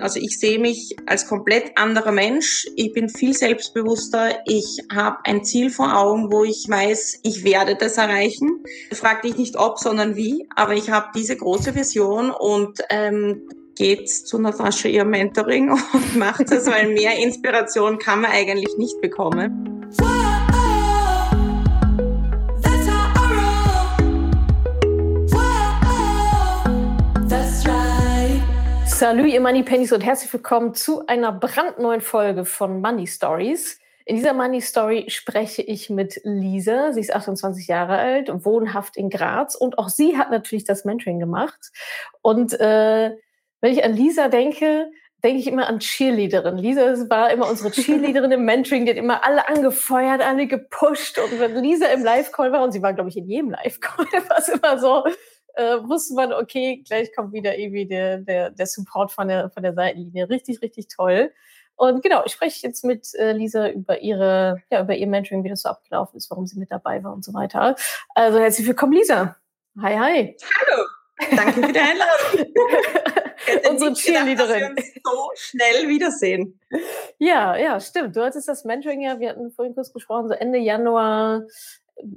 Also ich sehe mich als komplett anderer Mensch. Ich bin viel selbstbewusster. Ich habe ein Ziel vor Augen, wo ich weiß, ich werde das erreichen. Frag dich nicht ob, sondern wie. Aber ich habe diese große Vision und ähm, geht zu Natascha ihr Mentoring und macht es, weil mehr Inspiration kann man eigentlich nicht bekommen. Salut, ihr Money Pennies und herzlich willkommen zu einer brandneuen Folge von Money Stories. In dieser Money Story spreche ich mit Lisa. Sie ist 28 Jahre alt, wohnhaft in Graz und auch sie hat natürlich das Mentoring gemacht. Und äh, wenn ich an Lisa denke, denke ich immer an Cheerleaderin. Lisa war immer unsere Cheerleaderin im Mentoring, die hat immer alle angefeuert, alle gepusht. Und wenn Lisa im Live-Call war, und sie war, glaube ich, in jedem Live-Call, war es immer so, äh, wusste man, okay, gleich kommt wieder irgendwie der, der, der Support von der, von der Seitenlinie. Richtig, richtig toll. Und genau, ich spreche jetzt mit äh, Lisa über ihre, ja, über ihr Mentoring, wie das so abgelaufen ist, warum sie mit dabei war und so weiter. Also herzlich willkommen, Lisa. Hi, hi. Hallo. Danke für die Einladung. Unsere Cheerleaderin. so schnell wiedersehen. Ja, ja, stimmt. Du hattest das Mentoring ja, wir hatten vorhin kurz gesprochen, so Ende Januar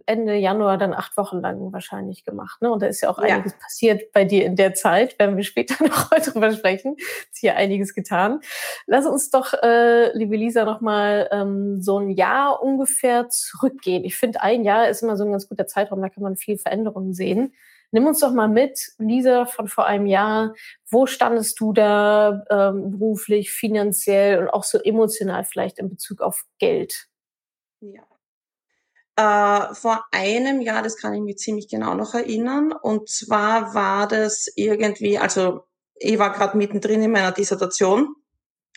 Ende Januar dann acht Wochen lang wahrscheinlich gemacht. Ne? Und da ist ja auch ja. einiges passiert bei dir in der Zeit, werden wir später noch heute drüber sprechen. Ist hier einiges getan. Lass uns doch, äh, liebe Lisa, nochmal ähm, so ein Jahr ungefähr zurückgehen. Ich finde, ein Jahr ist immer so ein ganz guter Zeitraum, da kann man viel Veränderungen sehen. Nimm uns doch mal mit, Lisa, von vor einem Jahr. Wo standest du da ähm, beruflich, finanziell und auch so emotional vielleicht in Bezug auf Geld? Ja. Äh, vor einem Jahr, das kann ich mich ziemlich genau noch erinnern. Und zwar war das irgendwie, also ich war gerade mittendrin in meiner Dissertation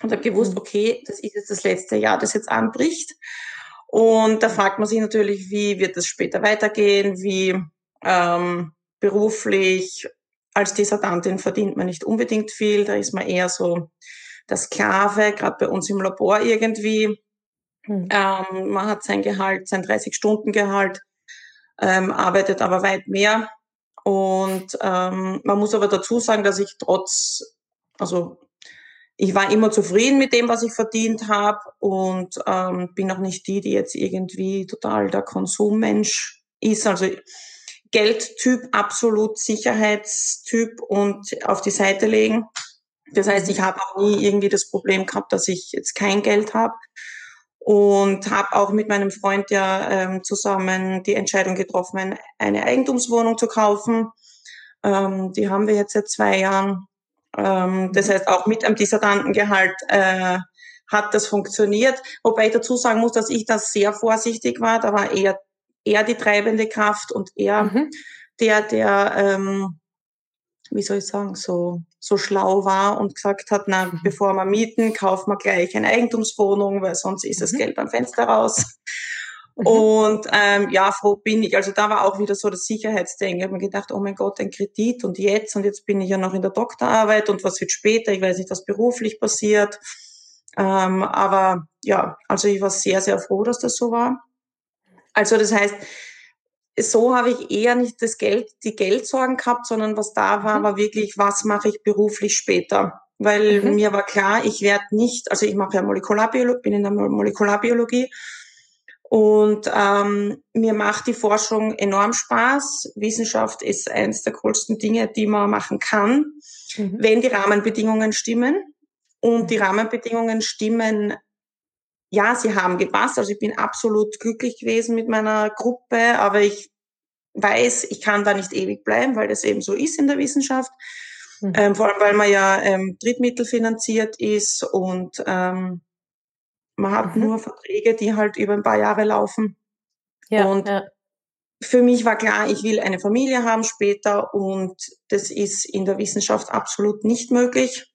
und habe gewusst, mhm. okay, das ist jetzt das letzte Jahr, das jetzt anbricht. Und da fragt man sich natürlich, wie wird es später weitergehen, wie ähm, beruflich als Dissertantin verdient man nicht unbedingt viel, da ist man eher so der Sklave, gerade bei uns im Labor irgendwie. Mhm. Ähm, man hat sein Gehalt, sein 30-Stunden-Gehalt, ähm, arbeitet aber weit mehr. Und ähm, man muss aber dazu sagen, dass ich trotz, also ich war immer zufrieden mit dem, was ich verdient habe und ähm, bin auch nicht die, die jetzt irgendwie total der Konsummensch ist. Also Geldtyp, absolut Sicherheitstyp und auf die Seite legen. Das heißt, ich habe auch nie irgendwie das Problem gehabt, dass ich jetzt kein Geld habe und habe auch mit meinem Freund ja ähm, zusammen die Entscheidung getroffen, eine Eigentumswohnung zu kaufen. Ähm, die haben wir jetzt seit zwei Jahren. Ähm, das mhm. heißt, auch mit einem Dissertantengehalt äh, hat das funktioniert. Wobei ich dazu sagen muss, dass ich da sehr vorsichtig war. Da war eher, eher die treibende Kraft und eher mhm. der, der ähm, wie soll ich sagen, so, so schlau war und gesagt hat, na, mhm. bevor wir mieten, kaufen wir gleich eine Eigentumswohnung, weil sonst ist das mhm. Geld am Fenster raus. Mhm. Und ähm, ja, froh bin ich. Also da war auch wieder so das Sicherheitsdenken. Ich habe mir gedacht, oh mein Gott, ein Kredit und jetzt und jetzt bin ich ja noch in der Doktorarbeit und was wird später? Ich weiß nicht, was beruflich passiert. Ähm, aber ja, also ich war sehr, sehr froh, dass das so war. Also das heißt, so habe ich eher nicht das Geld, die Geldsorgen gehabt, sondern was da war, mhm. war wirklich, was mache ich beruflich später? Weil mhm. mir war klar, ich werde nicht, also ich mache ja Molekularbiologie, bin in der Molekularbiologie und ähm, mir macht die Forschung enorm Spaß. Wissenschaft ist eines der coolsten Dinge, die man machen kann, mhm. wenn die Rahmenbedingungen stimmen. Und die. Rahmenbedingungen stimmen ja, sie haben gepasst. Also ich bin absolut glücklich gewesen mit meiner Gruppe, aber ich weiß, ich kann da nicht ewig bleiben, weil das eben so ist in der Wissenschaft. Mhm. Ähm, vor allem, weil man ja ähm, Drittmittel finanziert ist und ähm, man hat mhm. nur Verträge, die halt über ein paar Jahre laufen. Ja, und ja. für mich war klar, ich will eine Familie haben später und das ist in der Wissenschaft absolut nicht möglich.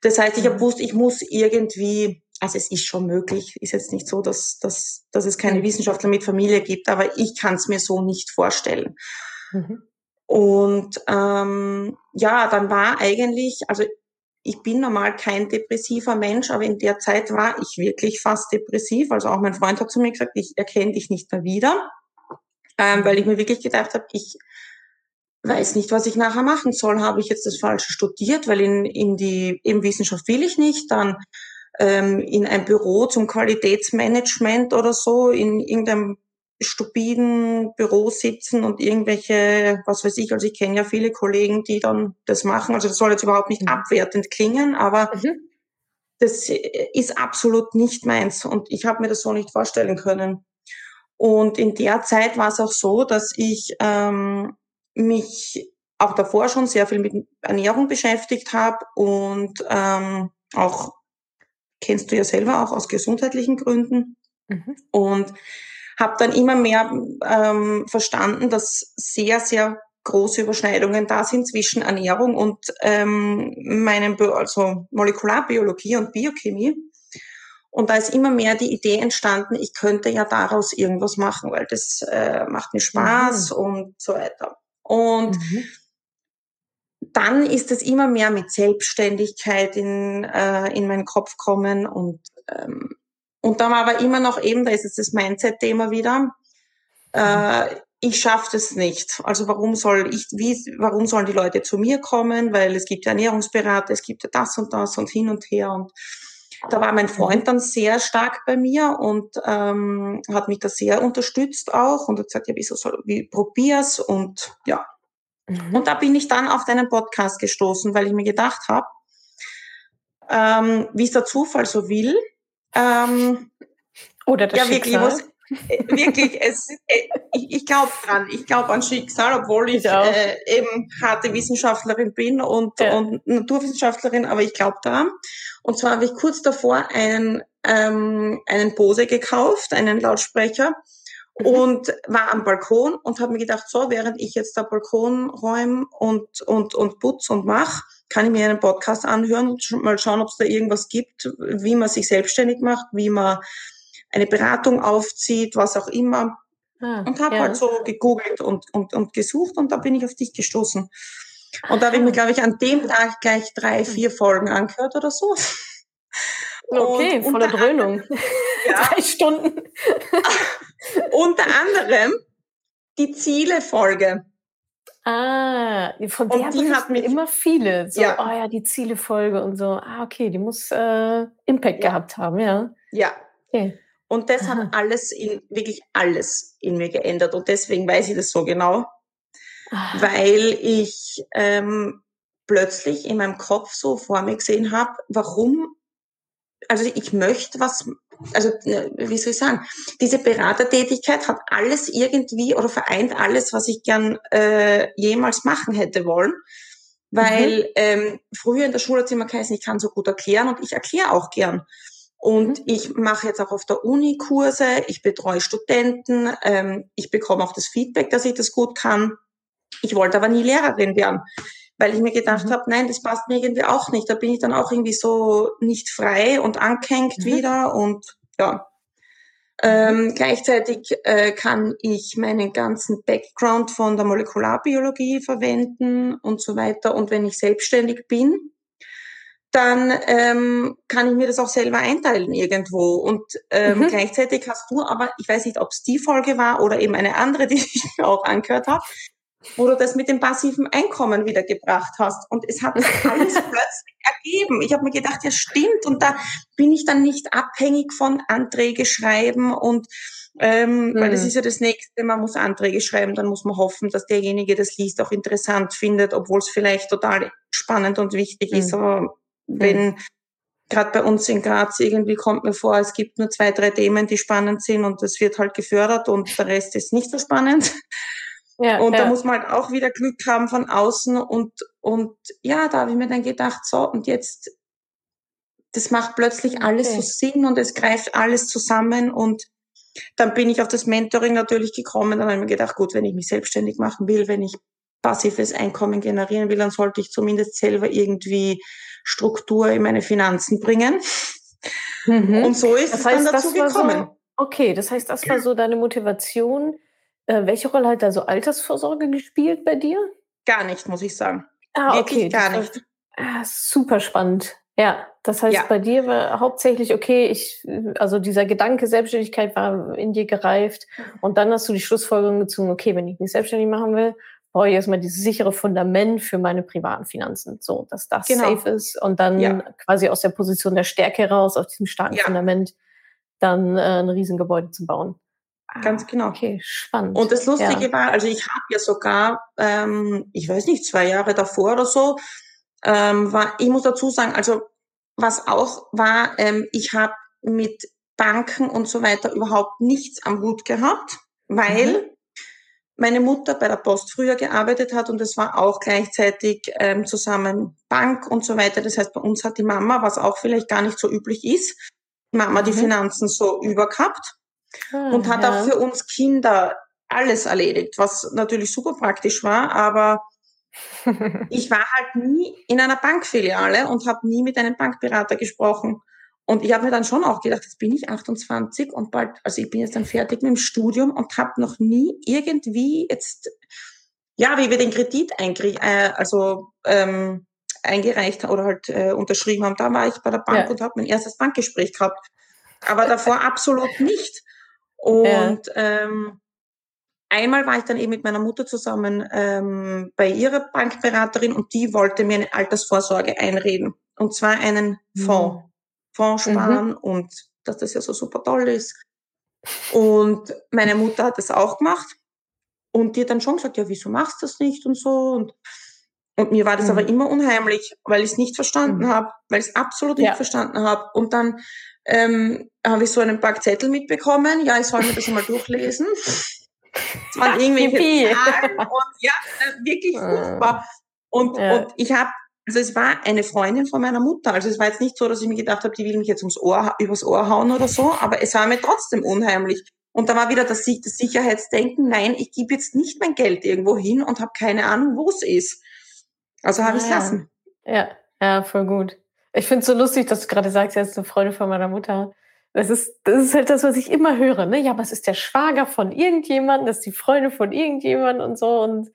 Das heißt, ich habe mhm. gewusst, ich muss irgendwie also es ist schon möglich, ist jetzt nicht so, dass, dass, dass es keine mhm. Wissenschaftler mit Familie gibt, aber ich kann es mir so nicht vorstellen. Mhm. Und ähm, ja, dann war eigentlich, also ich bin normal kein depressiver Mensch, aber in der Zeit war ich wirklich fast depressiv. Also auch mein Freund hat zu mir gesagt, ich erkenne dich nicht mehr wieder, ähm, weil ich mir wirklich gedacht habe, ich weiß nicht, was ich nachher machen soll. Habe ich jetzt das Falsche studiert, weil in, in die in Wissenschaft will ich nicht. Dann ähm, in ein Büro zum Qualitätsmanagement oder so, in irgendeinem stupiden Büro sitzen und irgendwelche, was weiß ich, also ich kenne ja viele Kollegen, die dann das machen. Also das soll jetzt überhaupt nicht mhm. abwertend klingen, aber mhm. das ist absolut nicht meins und ich habe mir das so nicht vorstellen können. Und in der Zeit war es auch so, dass ich ähm, mich auch davor schon sehr viel mit Ernährung beschäftigt habe und ähm, auch kennst du ja selber auch aus gesundheitlichen Gründen mhm. und habe dann immer mehr ähm, verstanden, dass sehr sehr große Überschneidungen da sind zwischen Ernährung und ähm, meinem also Molekularbiologie und Biochemie und da ist immer mehr die Idee entstanden, ich könnte ja daraus irgendwas machen, weil das äh, macht mir Spaß mhm. und so weiter. Und mhm. Dann ist es immer mehr mit Selbstständigkeit in, äh, in meinen Kopf kommen und, ähm, und dann war aber immer noch eben, da ist jetzt das Mindset-Thema wieder, äh, ich schaffe das nicht. Also warum soll ich, wie, warum sollen die Leute zu mir kommen? Weil es gibt ja Ernährungsberater, es gibt ja das und das und hin und her und da war mein Freund dann sehr stark bei mir und ähm, hat mich da sehr unterstützt auch und hat gesagt, ja, wieso soll, wie probier's und ja. Mhm. Und da bin ich dann auf deinen Podcast gestoßen, weil ich mir gedacht habe, ähm, wie es der Zufall so will. Ähm, Oder das ja, wirklich, was, äh, wirklich, es, äh, ich, ich glaube dran, ich glaube an Schicksal, obwohl ich, ich äh, eben harte Wissenschaftlerin bin und, ja. und Naturwissenschaftlerin, aber ich glaube daran. Und zwar habe ich kurz davor einen, ähm, einen Bose gekauft, einen Lautsprecher. Und war am Balkon und habe mir gedacht, so, während ich jetzt da Balkon räume und, und, und putz und mach, kann ich mir einen Podcast anhören und mal schauen, ob es da irgendwas gibt, wie man sich selbstständig macht, wie man eine Beratung aufzieht, was auch immer. Ah, und habe ja. halt so gegoogelt und, und, und gesucht und da bin ich auf dich gestoßen. Und da habe ich mir, glaube ich, an dem Tag gleich drei, vier Folgen angehört oder so. Okay, und voller Dröhnung. Ja, drei Stunden. unter anderem die Ziele-Folge. Ah, von der die hat mir immer viele. So, ja. oh ja, die Ziele-Folge und so. Ah, okay, die muss äh, Impact ja. gehabt haben, ja. Ja. Okay. Und das Aha. hat alles in, wirklich alles in mir geändert. Und deswegen weiß ich das so genau. Aha. Weil ich ähm, plötzlich in meinem Kopf so vor mir gesehen habe, warum, also ich möchte was, also ne, wie soll ich sagen, diese Beratertätigkeit hat alles irgendwie oder vereint alles, was ich gern äh, jemals machen hätte wollen. Weil mhm. ähm, früher in der Schule hat es immer geheißen, ich kann so gut erklären und ich erkläre auch gern. Und mhm. ich mache jetzt auch auf der Uni Kurse, ich betreue Studenten, ähm, ich bekomme auch das Feedback, dass ich das gut kann. Ich wollte aber nie Lehrerin werden, weil ich mir gedacht mhm. habe, nein, das passt mir irgendwie auch nicht. Da bin ich dann auch irgendwie so nicht frei und angehängt mhm. wieder und ja. Ähm, gleichzeitig äh, kann ich meinen ganzen Background von der Molekularbiologie verwenden und so weiter. Und wenn ich selbstständig bin, dann ähm, kann ich mir das auch selber einteilen irgendwo. Und ähm, mhm. gleichzeitig hast du aber, ich weiß nicht, ob es die Folge war oder eben eine andere, die ich mir auch angehört habe, wo du das mit dem passiven Einkommen wieder gebracht hast. Und es hat alles plötzlich ergeben. Ich habe mir gedacht, ja stimmt. Und da bin ich dann nicht abhängig von Anträge schreiben und ähm, mhm. weil das mhm. ist ja das Nächste, man muss Anträge schreiben, dann muss man hoffen, dass derjenige das liest, auch interessant findet, obwohl es vielleicht total spannend und wichtig mhm. ist, aber wenn mhm. gerade bei uns in Graz irgendwie kommt mir vor, es gibt nur zwei, drei Themen, die spannend sind und das wird halt gefördert und der Rest ist nicht so spannend. Ja, und ja. da muss man halt auch wieder Glück haben von außen und, und ja, da habe ich mir dann gedacht, so, und jetzt, das macht plötzlich alles okay. so Sinn und es greift alles zusammen und dann bin ich auf das Mentoring natürlich gekommen, dann habe ich mir gedacht, gut, wenn ich mich selbstständig machen will, wenn ich passives Einkommen generieren will, dann sollte ich zumindest selber irgendwie Struktur in meine Finanzen bringen. Mhm. Und so ist das heißt, es dann dazu gekommen. So, okay, das heißt, das war so deine Motivation. Äh, welche Rolle hat da so Altersvorsorge gespielt bei dir? Gar nicht, muss ich sagen. Ah, Wirklich okay. gar nicht. ah, super spannend. Ja, das heißt, ja. bei dir war hauptsächlich, okay, ich, also dieser Gedanke Selbstständigkeit war in dir gereift und dann hast du die Schlussfolgerung gezogen, okay, wenn ich mich selbstständig machen will, brauche ich erstmal dieses sichere Fundament für meine privaten Finanzen, so dass das Genau. safe ist und dann Ja. quasi aus der Position der Stärke heraus, aus diesem starken Ja. Fundament, dann äh, ein Riesengebäude zu bauen. Ah, Ganz genau. Okay, spannend. Und das Lustige Ja. war, also ich habe ja sogar, ähm, ich weiß nicht, zwei Jahre davor oder so, ähm, war, ich muss dazu sagen, also was auch war, ähm, ich habe mit Banken und so weiter überhaupt nichts am Hut gehabt, weil Mhm. meine Mutter bei der Post früher gearbeitet hat und es war auch gleichzeitig ähm, zusammen Bank und so weiter. Das heißt, bei uns hat die Mama, was auch vielleicht gar nicht so üblich ist, die Mama die Mhm. Finanzen so übergehabt Ah, und hat ja. auch für uns Kinder alles erledigt, was natürlich super praktisch war, aber ich war halt nie in einer Bankfiliale und habe nie mit einem Bankberater gesprochen. Und ich habe mir dann schon auch gedacht, jetzt bin ich 28 und bald, also ich bin jetzt dann fertig mit dem Studium und habe noch nie irgendwie jetzt, ja, wie wir den Kredit äh, also ähm, eingereicht oder halt äh, unterschrieben haben, da war ich bei der Bank Ja. und habe mein erstes Bankgespräch gehabt. Aber davor absolut nicht. Und ähm, einmal war ich dann eben mit meiner Mutter zusammen ähm, bei ihrer Bankberaterin und die wollte mir eine Altersvorsorge einreden. Und zwar einen Fonds. Fonds sparen und dass das ja so super toll ist. Und meine Mutter hat das auch gemacht. Und die hat dann schon gesagt, ja, wieso machst du das nicht und so. Und, und mir war das Mhm. aber immer unheimlich, weil ich es nicht verstanden Mhm. habe, weil ich es absolut nicht Ja. verstanden habe. Und dann ähm, habe ich so einen Pack Zettel mitbekommen. Ja, ich soll mir das mal durchlesen. Es waren irgendwelche. Zahlen und ja, äh, wirklich Äh. furchtbar. Und, Ja. und ich habe, also es war eine Freundin von meiner Mutter. Also es war jetzt nicht so, dass ich mir gedacht habe, die will mich jetzt ums Ohr, übers Ohr hauen oder so, aber es war mir trotzdem unheimlich. Und da war wieder das, das Sicherheitsdenken, nein, ich gebe jetzt nicht mein Geld irgendwo hin und habe keine Ahnung, wo es ist. Also habe ich es Ah, lassen. Ja, ja, voll gut. Ich finde es so lustig, dass du gerade sagst, er ist eine Freundin von meiner Mutter. Das ist, das ist halt das, was ich immer höre. Ne? Ja, aber es ist der Schwager von irgendjemandem, das ist die Freundin von irgendjemandem und so. Und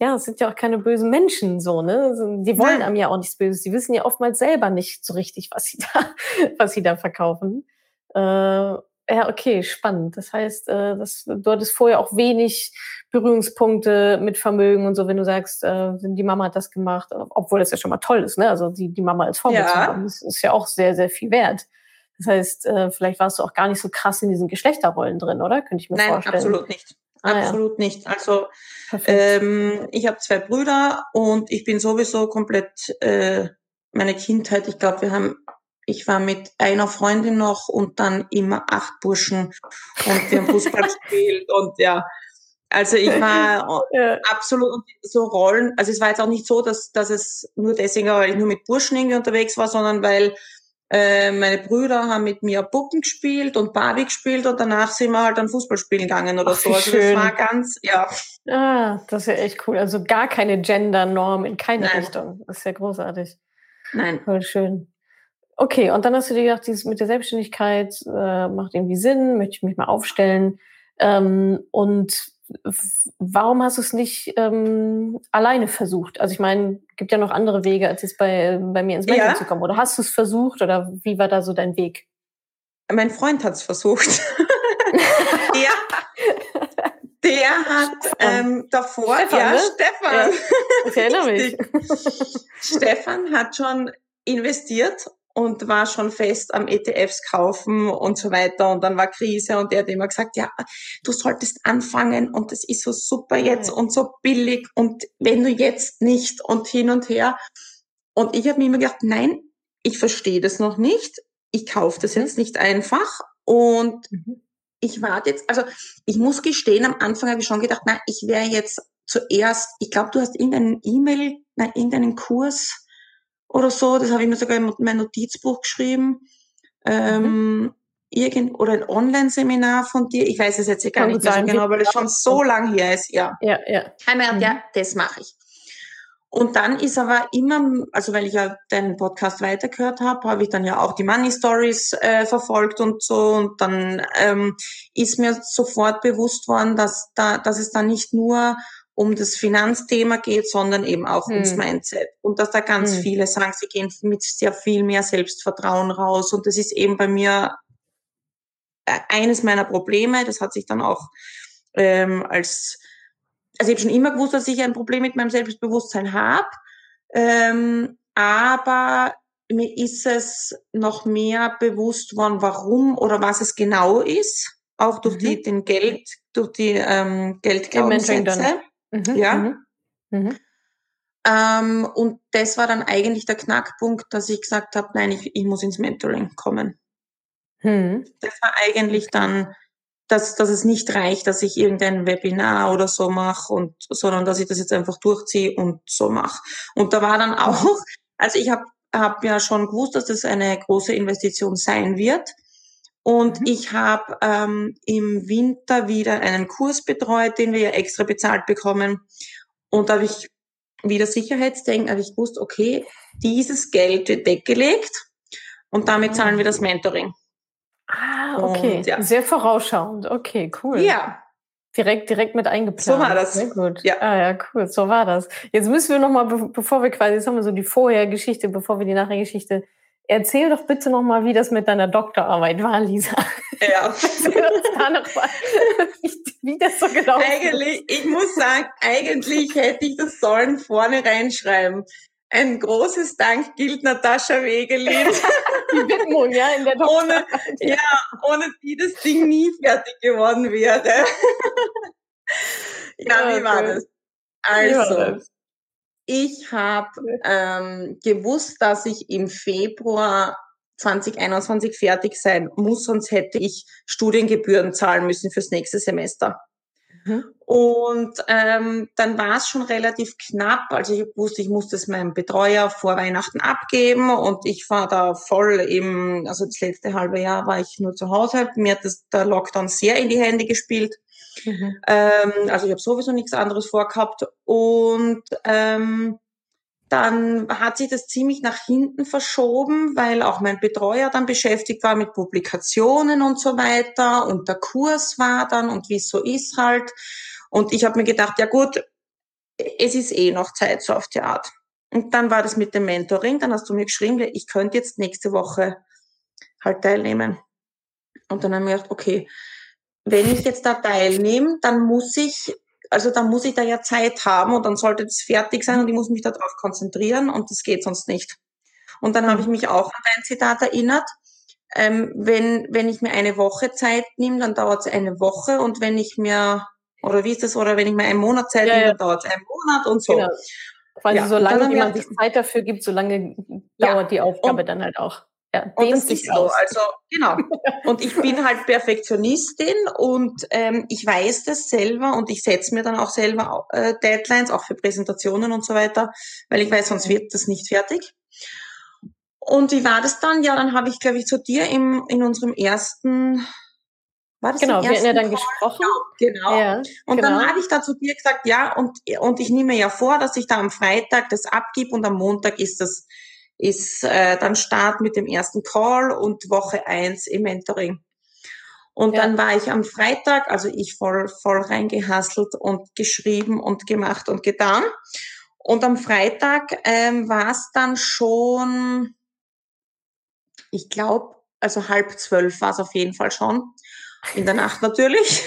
ja, es sind ja auch keine bösen Menschen so, ne? Also, Die wollen Nein. einem ja auch nichts Böses. Die wissen ja oftmals selber nicht so richtig, was sie da, was sie da verkaufen. Äh, ja, okay, spannend. Das heißt, äh, das, du hattest vorher auch wenig Berührungspunkte mit Vermögen und so, wenn du sagst, äh, die Mama hat das gemacht, obwohl das ja schon mal toll ist, ne? Also die, die Mama als Vorbild Ja. zu haben, das ist ja auch sehr, sehr viel wert. Das heißt, äh, vielleicht warst du auch gar nicht so krass in diesen Geschlechterrollen drin, oder? Könnte ich mir Nein, vorstellen. absolut nicht. Ah, ja. absolut nicht. Also Perfekt. Ähm, ich habe zwei Brüder und ich bin sowieso komplett äh, meine Kindheit. Ich glaube, wir haben, ich war mit einer Freundin noch und dann immer acht Burschen und wir haben Fußball gespielt und ja. Also ich war ja. absolut so Rollen. Also es war jetzt auch nicht so, dass, dass es nur deswegen, war, weil ich nur mit Burschen irgendwie unterwegs war, sondern weil äh, meine Brüder haben mit mir Puppen gespielt und Barbie gespielt und danach sind wir halt dann Fußball spielen gegangen oder Ach, so. Also schön. das war ganz, ja. Ah, das ist ja echt cool. Also gar keine Gender-Norm in keine Nein. Richtung. Das ist ja großartig. Nein. Voll schön. Okay, und dann hast du dir gedacht, dieses mit der Selbstständigkeit äh, macht irgendwie Sinn, möchte ich mich mal aufstellen. Ähm, und warum hast du es nicht ähm, alleine versucht? Also ich meine, gibt ja noch andere Wege, als jetzt bei, bei mir ins Mentoring Ja. zu kommen. Oder hast du es versucht oder wie war da so dein Weg? Mein Freund hat es versucht. der, der hat ähm, davor, Stefan, ja, ne? Stefan, Ich erinnere mich. Stefan hat schon investiert und war schon fest am ETFs kaufen und so weiter. Und dann war Krise und er hat immer gesagt, ja, du solltest anfangen und das ist so super jetzt und so billig und wenn du jetzt nicht und hin und her. Und ich habe mir immer gedacht, nein, ich verstehe das noch nicht. Ich kaufe das Mhm. jetzt nicht einfach und Mhm. ich warte jetzt, also ich muss gestehen, am Anfang habe ich schon gedacht, na, ich wäre jetzt zuerst, ich glaube, du hast irgendeinen E-Mail, nein, irgendeinen Kurs oder so, das habe ich mir sogar in mein Notizbuch geschrieben, ähm, irgend, oder ein Online-Seminar von dir, ich weiß es jetzt gar Kann nicht mehr so genau, weil es schon so lang her ist, ja. Ja, ja. gedacht, Mhm. ja, das mache ich. Und dann ist aber immer, also weil ich ja deinen Podcast weitergehört habe, habe ich dann ja auch die Money Stories äh, verfolgt und so. Und dann ähm, ist mir sofort bewusst worden, dass da, dass es da nicht nur um das Finanzthema geht, sondern eben auch Hm. ums Mindset. Und dass da ganz Hm. viele sagen, sie gehen mit sehr viel mehr Selbstvertrauen raus. Und das ist eben bei mir äh, eines meiner Probleme. Das hat sich dann auch ähm, als also ich habe schon immer gewusst, dass ich ein Problem mit meinem Selbstbewusstsein habe, ähm, aber mir ist es noch mehr bewusst worden, warum oder was es genau ist, auch durch mhm. die, den Geld, durch die ähm, Geldglaubenssätze. Mhm. Ja. Mhm. mhm. Ähm, und das war dann eigentlich der Knackpunkt, dass ich gesagt habe, nein, ich, ich muss ins Mentoring kommen. Mhm. Das war eigentlich dann, dass, dass es nicht reicht, dass ich irgendein Webinar oder so mache und sondern dass ich das jetzt einfach durchziehe und so mache. Und da war dann mhm. auch, also ich habe hab ja schon gewusst, dass das eine große Investition sein wird. Und mhm. ich habe ähm, im Winter wieder einen Kurs betreut, den wir ja extra bezahlt bekommen. Und da habe ich wieder Sicherheitsdenken, habe ich gewusst, okay, dieses Geld wird weggelegt und damit zahlen wir das Mentoring. Ah, okay. Und, ja. Sehr vorausschauend. Okay, cool. Ja. Direkt, direkt mit eingeplant. So war das. Sehr gut. Ja. Ah, ja, cool. So war das. Jetzt müssen wir nochmal, bevor wir quasi, jetzt haben wir so die Vorhergeschichte, bevor wir die Nachhergeschichte Erzähl doch bitte nochmal, wie das mit deiner Doktorarbeit war, Lisa. Ja. da noch mal, wie das so genau Eigentlich, ich muss sagen, eigentlich hätte ich das sollen vorne reinschreiben. Ein großes Dank gilt Natascha Wegelin. die Widmung, ja, in der Doktorarbeit. Ohne, ja, ohne die das Ding nie fertig geworden wäre. ja, wie war das? Also, ich habe ähm, gewusst, dass ich im Februar 2021 fertig sein muss, sonst hätte ich Studiengebühren zahlen müssen fürs nächste Semester. Mhm. Und ähm, dann war es schon relativ knapp. Also ich wusste, ich musste es meinem Betreuer vor Weihnachten abgeben und ich war da voll im, also das letzte halbe Jahr war ich nur zu Hause. Mir hat das, der Lockdown sehr in die Hände gespielt. Mhm. Ähm, also ich habe sowieso nichts anderes vorgehabt. Und ähm, dann hat sich das ziemlich nach hinten verschoben, weil auch mein Betreuer dann beschäftigt war mit Publikationen und so weiter und der Kurs war dann und wie es so ist halt. Und ich habe mir gedacht, ja gut, es ist eh noch Zeit so auf die Art. Und dann war das mit dem Mentoring, dann hast du mir geschrieben, ich könnte jetzt nächste Woche halt teilnehmen. Und dann habe ich mir gedacht, okay, wenn ich jetzt da teilnehme, dann muss ich, also dann muss ich da ja Zeit haben und dann sollte das fertig sein und ich muss mich darauf konzentrieren und das geht sonst nicht. Und dann habe ich mich auch an dein Zitat erinnert. Ähm, wenn, wenn ich mir eine Woche Zeit nehme, dann dauert es eine Woche und wenn ich mir, oder wie ist das, oder wenn ich mir einen Monat Zeit ja, nehme, dann dauert es einen Monat und so. Genau. Quasi ja, solange man sich Zeit dafür gibt, solange dauert die Aufgabe dann halt auch. Ja, und das ist so. Also genau. Und ich bin halt Perfektionistin und ähm, ich weiß das selber und ich setze mir dann auch selber äh, Deadlines, auch für Präsentationen und so weiter, weil ich weiß, sonst wird das nicht fertig. Und wie war das dann? Ja, dann habe ich, glaube ich, zu dir im, in unserem ersten war das genau, wir hatten ja dann Call? gesprochen. Genau. genau. Ja, und genau. dann habe ich da zu dir gesagt, ja, und, und ich nehme ja vor, dass ich da am Freitag das abgib und am Montag ist das ist äh, dann Start mit dem ersten Call und Woche eins im Mentoring. Und ja. dann war ich am Freitag, also ich voll, voll reingehasselt und geschrieben und gemacht und getan. Und am Freitag ähm, war es dann schon, ich glaube, also halb zwölf war es auf jeden Fall schon. In der Nacht natürlich.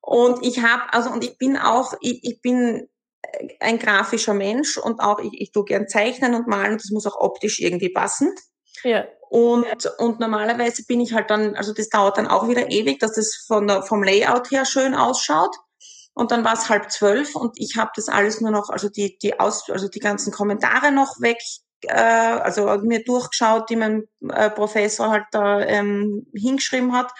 Und ich habe, also und ich bin auch, ich, ich bin ein grafischer Mensch und auch ich, ich tue gern zeichnen und malen das muss auch optisch irgendwie passen. Ja. Und, und normalerweise bin ich halt dann, also das dauert dann auch wieder ewig, dass das von der, vom Layout her schön ausschaut. Und dann war es halb zwölf und ich habe das alles nur noch, also die, die Aus, also die ganzen Kommentare noch weg, äh, also mir durchgeschaut, die mein äh, Professor halt da ähm, hingeschrieben hat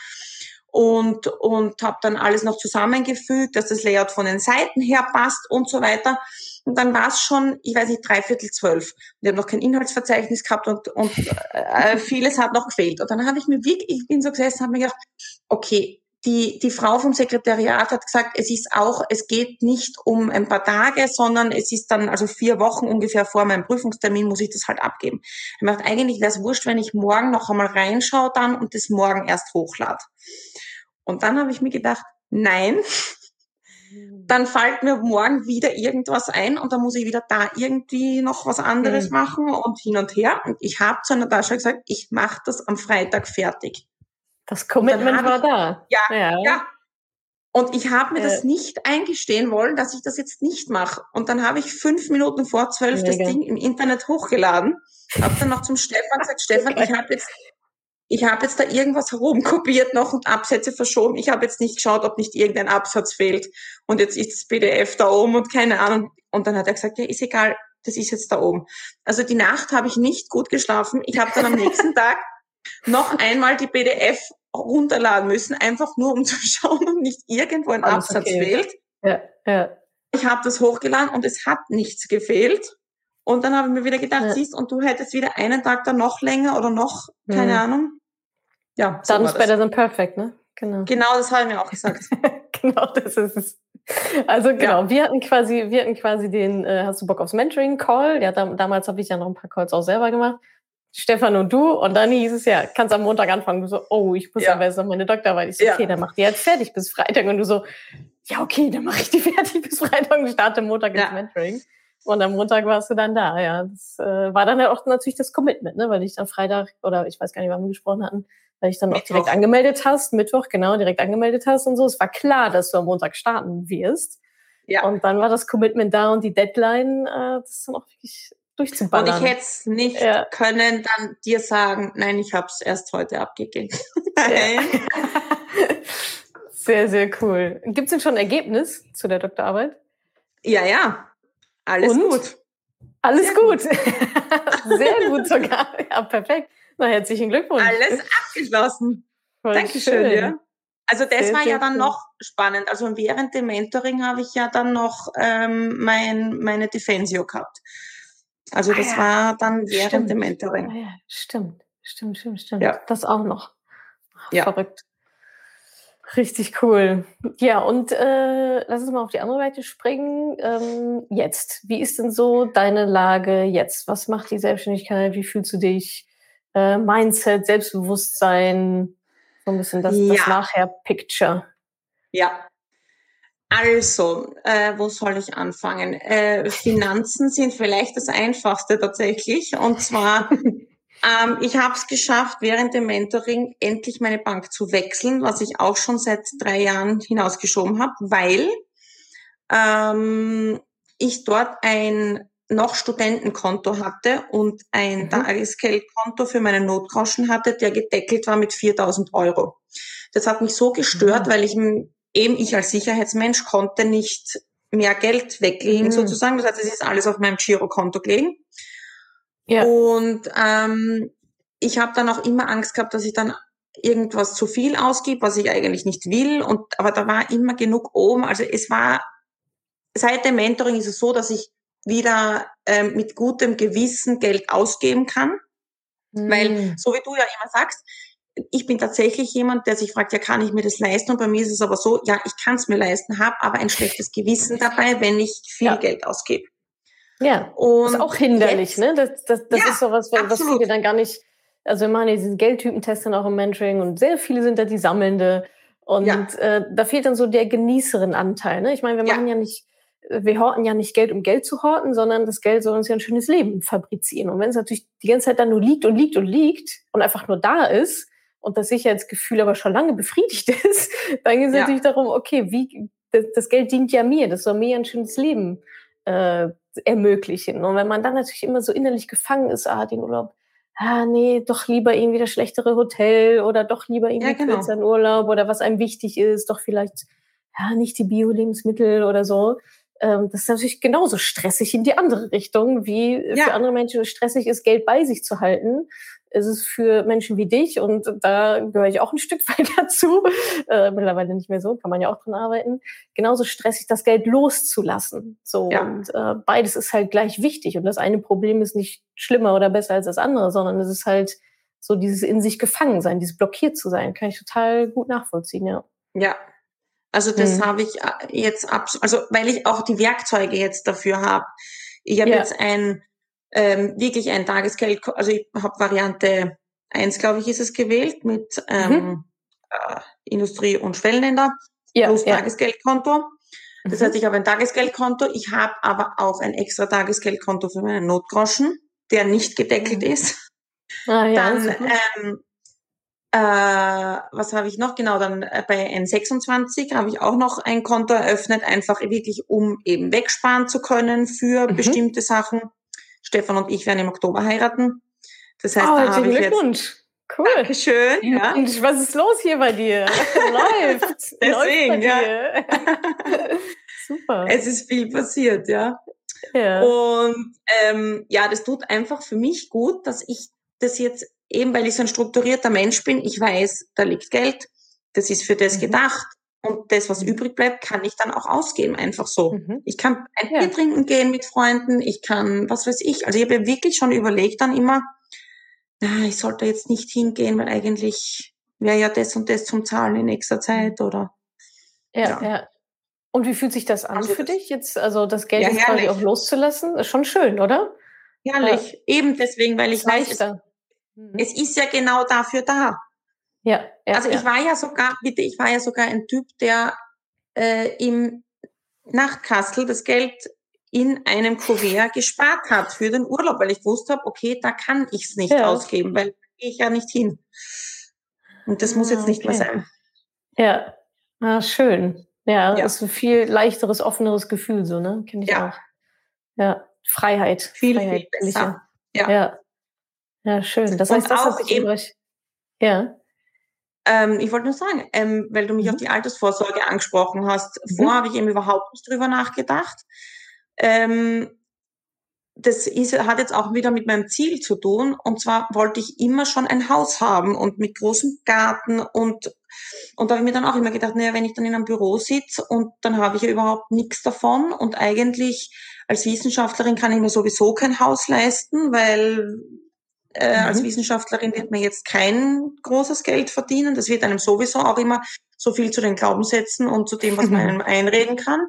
und, und habe dann alles noch zusammengefügt, dass das Layout von den Seiten her passt und so weiter. Und dann war es schon, ich weiß nicht, dreiviertel zwölf. Wir haben noch kein Inhaltsverzeichnis gehabt und, und äh, vieles hat noch gefehlt. Und dann habe ich mir wirklich, ich bin so gesessen, habe mir gedacht, okay, die, die Frau vom Sekretariat hat gesagt, es ist auch, es geht nicht um ein paar Tage, sondern es ist dann, also vier Wochen ungefähr vor meinem Prüfungstermin muss ich das halt abgeben. Ich dachte, eigentlich wäre es wurscht, wenn ich morgen noch einmal reinschaue dann und das morgen erst hochlade. Und dann habe ich mir gedacht, nein, hm. dann fällt mir morgen wieder irgendwas ein und dann muss ich wieder da irgendwie noch was anderes mhm. machen und hin und her. Und ich habe zu Natascha gesagt, ich mache das am Freitag fertig. Das Commitment war da. Ja, ja, ja. Und ich habe mir äh. das nicht eingestehen wollen, dass ich das jetzt nicht mache. Und dann habe ich fünf Minuten vor zwölf das Ding im Internet hochgeladen, habe dann noch zum Stefan gesagt, Stefan, ich habe jetzt ich habe jetzt da irgendwas herumkopiert noch und Absätze verschoben. Ich habe jetzt nicht geschaut, ob nicht irgendein Absatz fehlt. Und jetzt ist das PDF da oben und keine Ahnung. Und dann hat er gesagt, ja, ist egal, das ist jetzt da oben. Also die Nacht habe ich nicht gut geschlafen. Ich habe dann am nächsten Tag noch einmal die PDF runterladen müssen, einfach nur um zu schauen, ob nicht irgendwo ein Alles Absatz okay. fehlt. Ja, ja. Ich habe das hochgeladen und es hat nichts gefehlt. Und dann habe ich mir wieder gedacht, ja. siehst, und du hättest wieder einen Tag dann noch länger oder noch, keine mhm. Ahnung. Ja, so Done is better than perfect, ne? Genau. Genau, das haben wir auch gesagt. genau, das ist es. Also genau, ja. wir hatten quasi, wir hatten quasi den, äh, hast du Bock aufs Mentoring-Call? Ja, da, damals habe ich ja noch ein paar Calls auch selber gemacht. Stefan und du. Und dann hieß es ja, kannst am Montag anfangen. Du so, oh, ich muss ja. aber jetzt noch meine Doktorarbeit. Ich so, ja. okay, dann mach die jetzt fertig bis Freitag. Und du so, ja, okay, dann mache ich die fertig bis Freitag und starte Montag ja. ins Mentoring. Und am Montag warst du dann da, ja. Das äh, war dann ja auch natürlich das Commitment, ne? weil ich dann Freitag, oder ich weiß gar nicht, wann wir gesprochen hatten, weil ich dann Mittwoch. auch direkt angemeldet hast, Mittwoch, genau, direkt angemeldet hast und so. Es war klar, dass du am Montag starten wirst. Ja. Und dann war das Commitment da und die Deadline, äh, das ist dann auch wirklich durchzuballern. Und ich hätte es nicht ja. können dann dir sagen, nein, ich habe es erst heute abgegeben. sehr, sehr cool. Gibt es denn schon ein Ergebnis zu der Doktorarbeit? Ja, ja. Alles und? gut. Alles sehr gut. gut. sehr gut sogar. Ja, perfekt. Na, herzlichen Glückwunsch. Alles abgeschlossen. Voll Dankeschön, schön. ja. Also das sehr, war ja dann cool. noch spannend. Also während dem Mentoring habe ich ja dann noch ähm, mein, meine Defensio gehabt. Also das ah, ja. war dann während stimmt. dem Mentoring. Ah, ja. Stimmt, stimmt, stimmt, stimmt. Ja. Das auch noch. Ach, ja. Verrückt. Richtig cool. Ja, und äh, lass uns mal auf die andere Seite springen. Ähm, jetzt, wie ist denn so deine Lage jetzt? Was macht die Selbstständigkeit? Wie fühlst du dich? Äh, Mindset, Selbstbewusstsein, so ein bisschen das, ja. das Nachher-Picture. Ja, also, äh, wo soll ich anfangen? Äh, Finanzen sind vielleicht das Einfachste tatsächlich. Und zwar, ähm, ich habe es geschafft, während dem Mentoring endlich meine Bank zu wechseln, was ich auch schon seit drei Jahren hinausgeschoben habe, weil ähm, ich dort ein noch Studentenkonto hatte und ein mhm. Tagesgeldkonto für meine Notgroschen hatte, der gedeckelt war mit 4000 Euro. Das hat mich so gestört, mhm. weil ich eben ich als Sicherheitsmensch konnte nicht mehr Geld weglegen mhm. sozusagen. Das heißt, es ist alles auf meinem Girokonto gelegen. Ja. Und ähm, ich habe dann auch immer Angst gehabt, dass ich dann irgendwas zu viel ausgib, was ich eigentlich nicht will. Und aber da war immer genug oben. Also es war seit dem Mentoring ist es so, dass ich wieder ähm, mit gutem Gewissen Geld ausgeben kann. Mhm. Weil, so wie du ja immer sagst, ich bin tatsächlich jemand, der sich fragt, ja, kann ich mir das leisten? Und bei mir ist es aber so, ja, ich kann es mir leisten, habe aber ein schlechtes Gewissen dabei, wenn ich viel ja. Geld ausgebe. Ja, und ist auch hinderlich, jetzt, ne? Das, das, das ja, ist so was, was viele dann gar nicht, also wir machen diesen Geldtypentest dann auch im Mentoring und sehr viele sind da die Sammelnde. Und ja. äh, da fehlt dann so der Genießerin-Anteil. Ne? Ich meine, wir machen ja. ja nicht, wir horten ja nicht Geld, um Geld zu horten, sondern das Geld soll uns ja ein schönes Leben fabrizieren. Und wenn es natürlich die ganze Zeit dann nur liegt und liegt und liegt und einfach nur da ist, und das Sicherheitsgefühl aber schon lange befriedigt ist, dann geht es ja. natürlich darum, okay, wie das, das, Geld dient ja mir, das soll mir ein schönes Leben äh, ermöglichen. Und wenn man dann natürlich immer so innerlich gefangen ist, ah, den Urlaub, ah, nee, doch lieber irgendwie das schlechtere Hotel oder doch lieber irgendwie ja, genau. kürzeren Urlaub oder was einem wichtig ist, doch vielleicht ja, nicht die Bio-Lebensmittel oder so. Ähm, das ist natürlich genauso stressig in die andere Richtung, wie ja. für andere Menschen stressig ist, Geld bei sich zu halten ist es für Menschen wie dich und da gehöre ich auch ein Stück weit dazu, äh, mittlerweile nicht mehr so, kann man ja auch dran arbeiten, genauso stressig das Geld loszulassen. So ja. und äh, beides ist halt gleich wichtig und das eine Problem ist nicht schlimmer oder besser als das andere, sondern es ist halt so dieses in sich gefangen sein, dieses blockiert zu sein, kann ich total gut nachvollziehen, ja. Ja. Also das hm. habe ich äh, jetzt ab, also weil ich auch die Werkzeuge jetzt dafür habe. Ich habe ja. jetzt ein ähm, wirklich ein Tagesgeld, also ich habe Variante 1, glaube ich, ist es gewählt mit ähm, mhm. äh, Industrie- und Schwellenländer ja, plus ja. Tagesgeldkonto. Das mhm. heißt, ich habe ein Tagesgeldkonto, ich habe aber auch ein extra Tagesgeldkonto für meinen Notgroschen, der nicht gedeckelt mhm. ist. Ah, ja, Dann ähm, äh, was habe ich noch? Genau, dann äh, bei N26 habe ich auch noch ein Konto eröffnet, einfach wirklich, um eben wegsparen zu können für mhm. bestimmte Sachen. Stefan und ich werden im Oktober heiraten. Das heißt, oh, da habe ich jetzt Cool. Dankeschön. Ja. Und was ist los hier bei dir? Läuft. Deswegen, Läuft ja. Super. Es ist viel passiert, ja. ja. Und ähm, ja, das tut einfach für mich gut, dass ich das jetzt eben, weil ich so ein strukturierter Mensch bin, ich weiß, da liegt Geld, das ist für das mhm. gedacht. Und das, was mhm. übrig bleibt, kann ich dann auch ausgeben, einfach so. Mhm. Ich kann ein Bier trinken gehen mit Freunden, ich kann, was weiß ich. Also ich habe ja wirklich schon überlegt dann immer, na, ich sollte jetzt nicht hingehen, weil eigentlich wäre ja das und das zum Zahlen in nächster Zeit oder. Ja, ja. ja. Und wie fühlt sich das an also für dich jetzt? Also das Geld ja, jetzt quasi auch loszulassen? Ist schon schön, oder? Herrlich. Ja. Eben deswegen, weil ich weiß, es, mhm. es, ist ja genau dafür da. Ja. Ja also ich war ja sogar, bitte, ich war ja sogar ein Typ, der äh, im Nachtkastel das Geld in einem Kuvert gespart hat für den Urlaub, weil ich wusste habe, okay, da kann ich es nicht ausgeben, weil gehe ich ja nicht hin. Und das ah, muss jetzt nicht okay. mehr sein. Ja, ah, schön. Ja, ja, ist ein viel leichteres, offeneres Gefühl, so, ne? Kenne ich ja. auch. Ja, Freiheit. Viel, Freiheit, viel besser. Ja. ja. Ja, schön. Das heißt, das auch eben, ja. Ähm, ich wollte nur sagen, ähm, weil du mich mhm. auf die Altersvorsorge angesprochen hast, mhm. vorher habe ich eben überhaupt nicht drüber nachgedacht. Ähm, das ist, hat jetzt auch wieder mit meinem Ziel zu tun. Und zwar wollte ich immer schon ein Haus haben und mit großem Garten und und da habe ich mir dann auch immer gedacht, naja, wenn ich dann in einem Büro sitze und dann habe ich ja überhaupt nichts davon und eigentlich als Wissenschaftlerin kann ich mir sowieso kein Haus leisten, weil äh, mhm. als Wissenschaftlerin wird man jetzt kein großes Geld verdienen. Das wird einem sowieso auch immer so viel zu den Glaubenssätzen und zu dem, was man einem einreden kann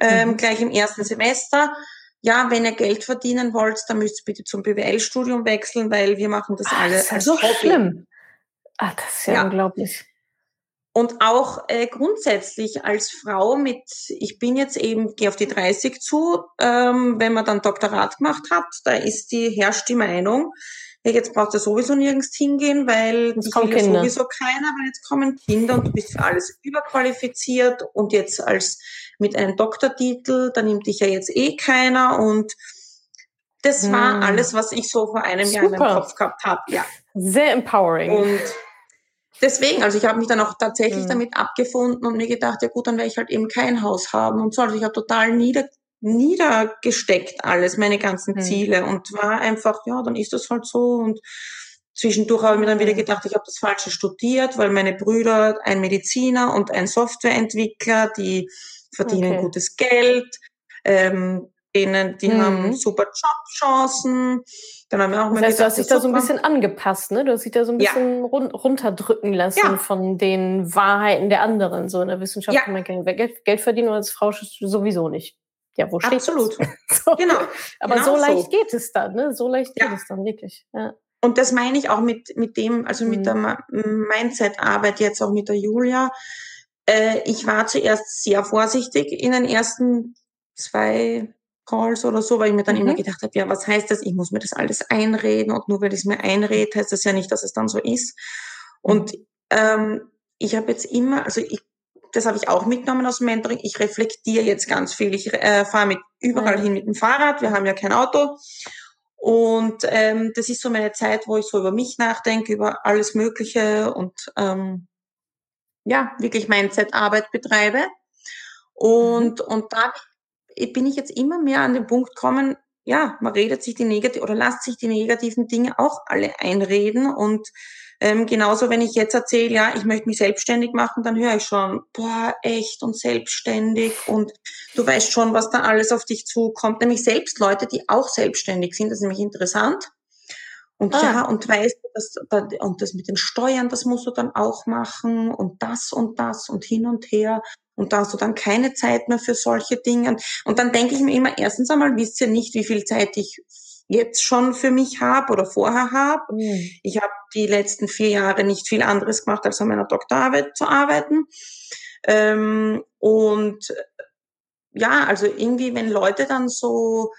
ähm, mhm. gleich im ersten Semester. Ja, wenn ihr Geld verdienen wollt, dann müsst ihr bitte zum BWL-Studium wechseln, weil wir machen das Ach, alle das ist als so Hobby. schlimm. Ach, das ist ja, ja. unglaublich. Und auch äh, grundsätzlich als Frau mit, ich bin jetzt eben, gehe auf die 30 zu, ähm, wenn man dann Doktorat gemacht hat, da ist die, herrscht die Meinung, ja, jetzt brauchst du sowieso nirgends hingehen, weil es kommt Kinder. sowieso keiner, weil jetzt kommen Kinder und du bist für alles überqualifiziert und jetzt als mit einem Doktortitel, da nimmt dich ja jetzt eh keiner und das hm. war alles, was ich so vor einem Super. Jahr in meinem Kopf gehabt habe. Ja. Sehr empowering. Und deswegen, also ich habe mich dann auch tatsächlich hm. damit abgefunden und mir gedacht, ja gut, dann werde ich halt eben kein Haus haben und so. Also ich habe total nieder, niedergesteckt alles, meine ganzen hm. Ziele und war einfach, ja, dann ist das halt so und Zwischendurch habe ich mir dann wieder hm. gedacht, ich habe das Falsche studiert, weil meine Brüder, ein Mediziner und ein Softwareentwickler, die verdienen okay. gutes Geld, ähm, denen, die mhm. haben super Jobchancen. Dann haben wir auch das heißt, gedacht, du hast dich da so ein bisschen angepasst, ne? Du hast dich da so ein bisschen ja. run runterdrücken lassen ja. von den Wahrheiten der anderen. So in der Wissenschaft ja. kann man kein Geld, Geld verdienen und als Frau sowieso nicht. Ja, wo steht Absolut. So. Genau. Aber genau so leicht so. geht es dann, ne? So leicht geht es dann wirklich. Ja. Und das meine ich auch mit, mit dem, also mit mhm. der Mindset-Arbeit jetzt auch mit der Julia. Äh, ich war zuerst sehr vorsichtig in den ersten zwei Calls oder so, weil ich mir dann mhm. immer gedacht habe, ja, was heißt das? Ich muss mir das alles einreden und nur weil ich es mir einrede, heißt das ja nicht, dass es dann so ist. Und ähm, ich habe jetzt immer, also ich, das habe ich auch mitgenommen aus dem Mentoring, ich reflektiere jetzt ganz viel. Ich äh, fahre mit überall mhm. hin mit dem Fahrrad, wir haben ja kein Auto. Und ähm, das ist so meine Zeit, wo ich so über mich nachdenke, über alles Mögliche und ähm, ja, wirklich Mindset-Arbeit betreibe. Und, mhm. und da bin ich jetzt immer mehr an den Punkt kommen, ja, man redet sich die negativen oder lasst sich die negativen Dinge auch alle einreden. Und ähm, genauso, wenn ich jetzt erzähle, ja, ich möchte mich selbstständig machen, dann höre ich schon, boah, echt und selbstständig und du weißt schon, was da alles auf dich zukommt. Nämlich selbst Leute, die auch selbstständig sind, das ist nämlich interessant. Und ah. ja, und weißt du, das, und das mit den Steuern, das musst du dann auch machen und das und das und hin und her. Und da hast du dann keine Zeit mehr für solche Dinge. Und dann denke ich mir immer, erstens einmal wisst ihr nicht, wie viel Zeit ich jetzt schon für mich habe oder vorher habe. Mhm. Ich habe die letzten vier Jahre nicht viel anderes gemacht, als an meiner Doktorarbeit zu arbeiten. Ähm, und ja, also irgendwie, wenn Leute dann so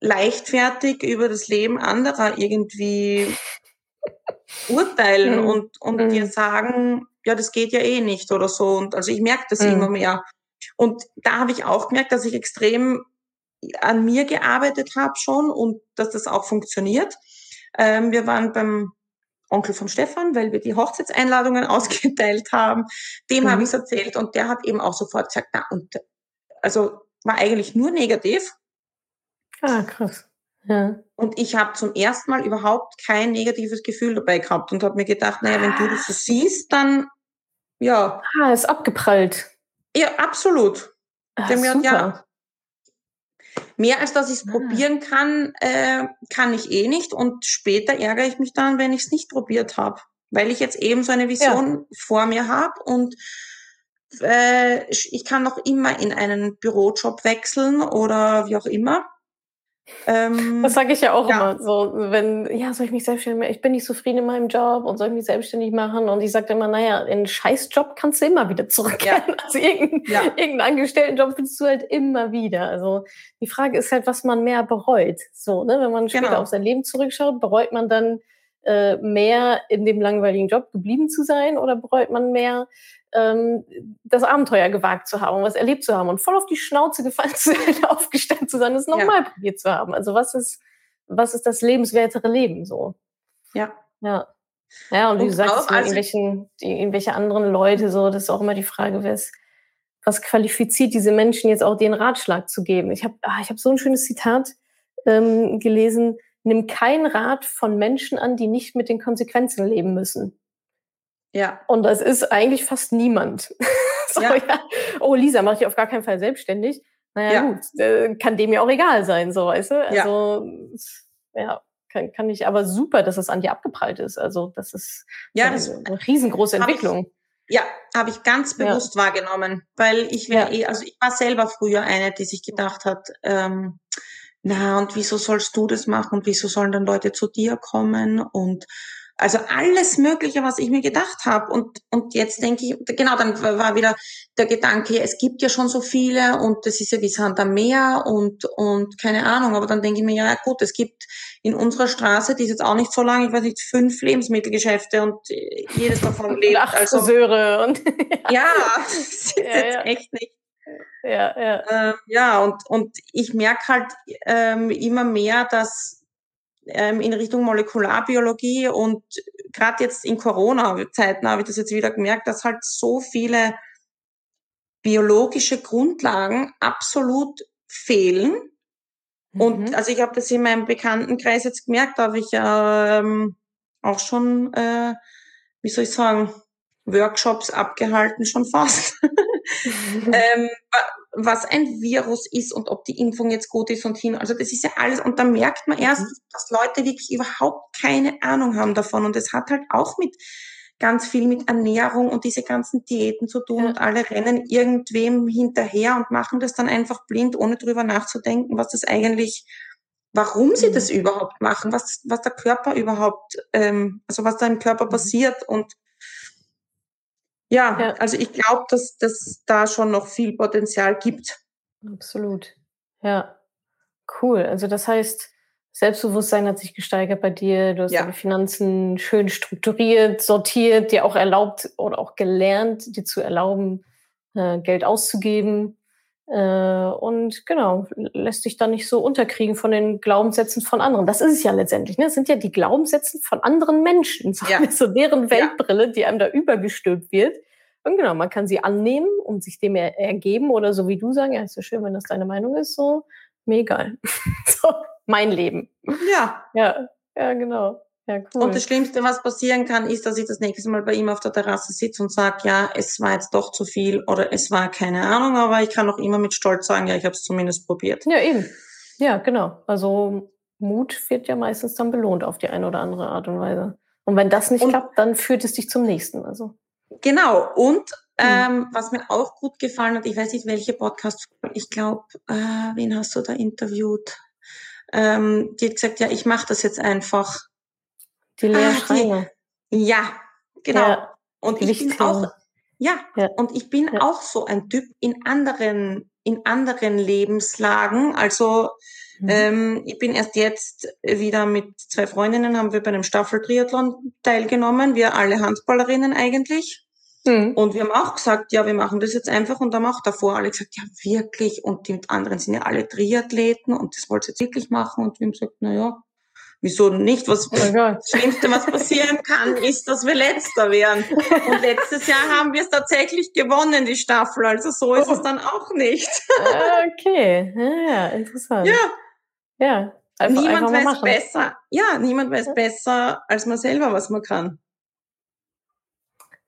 leichtfertig über das Leben anderer irgendwie urteilen mhm. und, und mhm. dir sagen, ja, das geht ja eh nicht oder so. Und also ich merke das mhm. immer mehr. Und da habe ich auch gemerkt, dass ich extrem an mir gearbeitet habe schon und dass das auch funktioniert. Ähm, wir waren beim Onkel von Stefan, weil wir die Hochzeitseinladungen ausgeteilt haben. Dem mhm. habe ich es erzählt und der hat eben auch sofort gesagt, na und also war eigentlich nur negativ. Ah, krass. Ja. Und ich habe zum ersten Mal überhaupt kein negatives Gefühl dabei gehabt und habe mir gedacht, naja, wenn du das so siehst, dann ja. Ah, ist abgeprallt. Ja, absolut. Ach, super. ja, mehr als dass ich es ah. probieren kann, äh, kann ich eh nicht. Und später ärgere ich mich dann, wenn ich es nicht probiert habe. Weil ich jetzt eben so eine Vision ja. vor mir habe und äh, ich kann noch immer in einen Bürojob wechseln oder wie auch immer. Ähm, das sage ich ja auch ja. immer. So, wenn, ja, soll ich mich selbstständig machen? Ich bin nicht zufrieden in meinem Job und soll ich mich selbstständig machen? Und ich sage immer, naja, in einen Scheißjob kannst du immer wieder zurückkehren. Ja. Also irgendeinen, ja. irgendeinen Angestelltenjob findest du halt immer wieder. Also die Frage ist halt, was man mehr bereut. So, ne? Wenn man später genau. auf sein Leben zurückschaut, bereut man dann äh, mehr in dem langweiligen Job geblieben zu sein oder bereut man mehr das Abenteuer gewagt zu haben, was erlebt zu haben und voll auf die Schnauze gefallen zu sein, aufgestanden zu sein, es nochmal ja. probiert zu haben. Also was ist, was ist das lebenswertere Leben so? Ja. Ja. Ja, und, und wie du sagst, also irgendwelchen, irgendwelche anderen Leute so, das ist auch immer die Frage, was, was qualifiziert diese Menschen jetzt auch den Ratschlag zu geben? Ich habe ah, ich hab so ein schönes Zitat ähm, gelesen, nimm keinen Rat von Menschen an, die nicht mit den Konsequenzen leben müssen. Ja. Und das ist eigentlich fast niemand. so, ja. ja. Oh, Lisa, mach ich auf gar keinen Fall selbstständig. Naja, ja. gut, äh, kann dem ja auch egal sein, so, weißt du? Also, ja, kann, kann ich, aber super, dass es an dir abgeprallt ist. Also, das ist ja, das eine riesengroße Entwicklung. Ich, ja, habe ich ganz bewusst wahrgenommen, weil ich wäre eh, also ich war selber früher eine, die sich gedacht hat, ähm, na, und wieso sollst du das machen und wieso sollen dann Leute zu dir kommen und also alles Mögliche, was ich mir gedacht habe. Und, und jetzt denke ich, genau, dann war wieder der Gedanke, es gibt ja schon so viele und das ist ja wie Sand am Meer und, und keine Ahnung. Aber dann denke ich mir, ja gut, es gibt in unserer Straße, die ist jetzt auch nicht so lang, ich weiß nicht, fünf Lebensmittelgeschäfte und jedes davon lebt. Acht also, Friseure und ja, das ist ja, jetzt ja. echt nicht. Ja, ja. Äh, ja, und, und ich merke halt ähm, immer mehr, dass ähm, in Richtung Molekularbiologie und gerade jetzt in Corona-Zeiten habe ich das jetzt wieder gemerkt, dass halt so viele biologische Grundlagen absolut fehlen. Mhm. Und also ich habe das in meinem Bekanntenkreis jetzt gemerkt, da habe ich ähm, auch schon, äh, wie soll ich sagen, Workshops abgehalten, schon fast. ähm, was ein Virus ist und ob die Impfung jetzt gut ist und hin. Also das ist ja alles. Und da merkt man erst, mhm. dass Leute wirklich überhaupt keine Ahnung haben davon. Und es hat halt auch mit ganz viel mit Ernährung und diese ganzen Diäten zu tun. Ja. Und alle rennen irgendwem hinterher und machen das dann einfach blind, ohne drüber nachzudenken, was das eigentlich, warum sie mhm. das überhaupt machen, was, was der Körper überhaupt, ähm, also was da im Körper mhm. passiert und ja, ja. also ich glaube, dass das da schon noch viel Potenzial gibt. Absolut. Ja, cool. Also das heißt, Selbstbewusstsein hat sich gesteigert bei dir. Du hast ja. deine Finanzen schön strukturiert, sortiert, dir auch erlaubt oder auch gelernt, dir zu erlauben, äh, Geld auszugeben. Äh, und genau, lässt dich dann nicht so unterkriegen von den Glaubenssätzen von anderen. Das ist es ja letztendlich. Ne? Das sind ja die Glaubenssätze von anderen Menschen. Ja. So deren Weltbrille, die einem da übergestülpt wird. Und genau, man kann sie annehmen und sich dem er ergeben oder so wie du sagen, ja, ist ja schön, wenn das deine Meinung ist, so, mir egal. so, mein Leben. Ja. Ja, ja, genau. Ja, cool. Und das Schlimmste, was passieren kann, ist, dass ich das nächste Mal bei ihm auf der Terrasse sitze und sage, ja, es war jetzt doch zu viel oder es war keine Ahnung, aber ich kann auch immer mit Stolz sagen, ja, ich habe es zumindest probiert. Ja, eben. Ja, genau. Also Mut wird ja meistens dann belohnt auf die eine oder andere Art und Weise. Und wenn das nicht und, klappt, dann führt es dich zum nächsten. Also. Genau. Und mhm. ähm, was mir auch gut gefallen hat, ich weiß nicht, welche Podcast, ich glaube, äh, wen hast du da interviewt? Ähm, die hat gesagt, ja, ich mache das jetzt einfach die Lea ah, Schreiner. Ja, genau. Ja, und ich bin auch, ja, ja, und ich bin ja. auch so ein Typ in anderen, in anderen Lebenslagen. Also Mhm. Ähm, ich bin erst jetzt wieder mit zwei Freundinnen, haben wir bei einem Staffeltriathlon teilgenommen. Wir alle Handballerinnen eigentlich. Mhm. Und wir haben auch gesagt, ja, wir machen das jetzt einfach. Und haben auch davor alle gesagt, ja, wirklich. Und die anderen sind ja alle Triathleten und das wollt ihr jetzt wirklich machen. Und wir haben gesagt, na ja, wieso nicht? Was oh das Schlimmste, was passieren kann, ist, dass wir Letzter werden. Und letztes Jahr haben wir es tatsächlich gewonnen, die Staffel. Also so ist oh. es dann auch nicht. Ah, okay, ja, interessant. Ja. Ja. Einfach, niemand einfach weiß besser. Ja, niemand weiß besser als man selber, was man kann.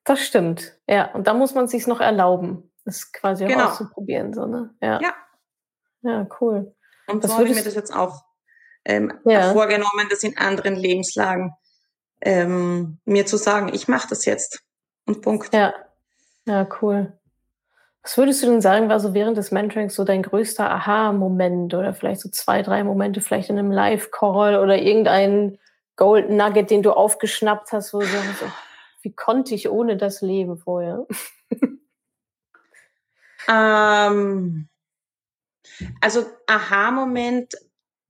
Das stimmt. Ja, und da muss man sich noch erlauben, es quasi genau. auszuprobieren, so, ne? Ja. Ja, ja cool. Und so habe ich mir das jetzt auch ähm, ja. vorgenommen, das in anderen Lebenslagen ähm, mir zu sagen, ich mache das jetzt. Und Punkt. Ja. Ja, cool. Was würdest du denn sagen, war so während des Mentorings so dein größter Aha-Moment oder vielleicht so zwei, drei Momente, vielleicht in einem Live-Call oder irgendein Gold Nugget, den du aufgeschnappt hast, wo du sagst, wie konnte ich ohne das leben vorher? ähm, also Aha-Moment,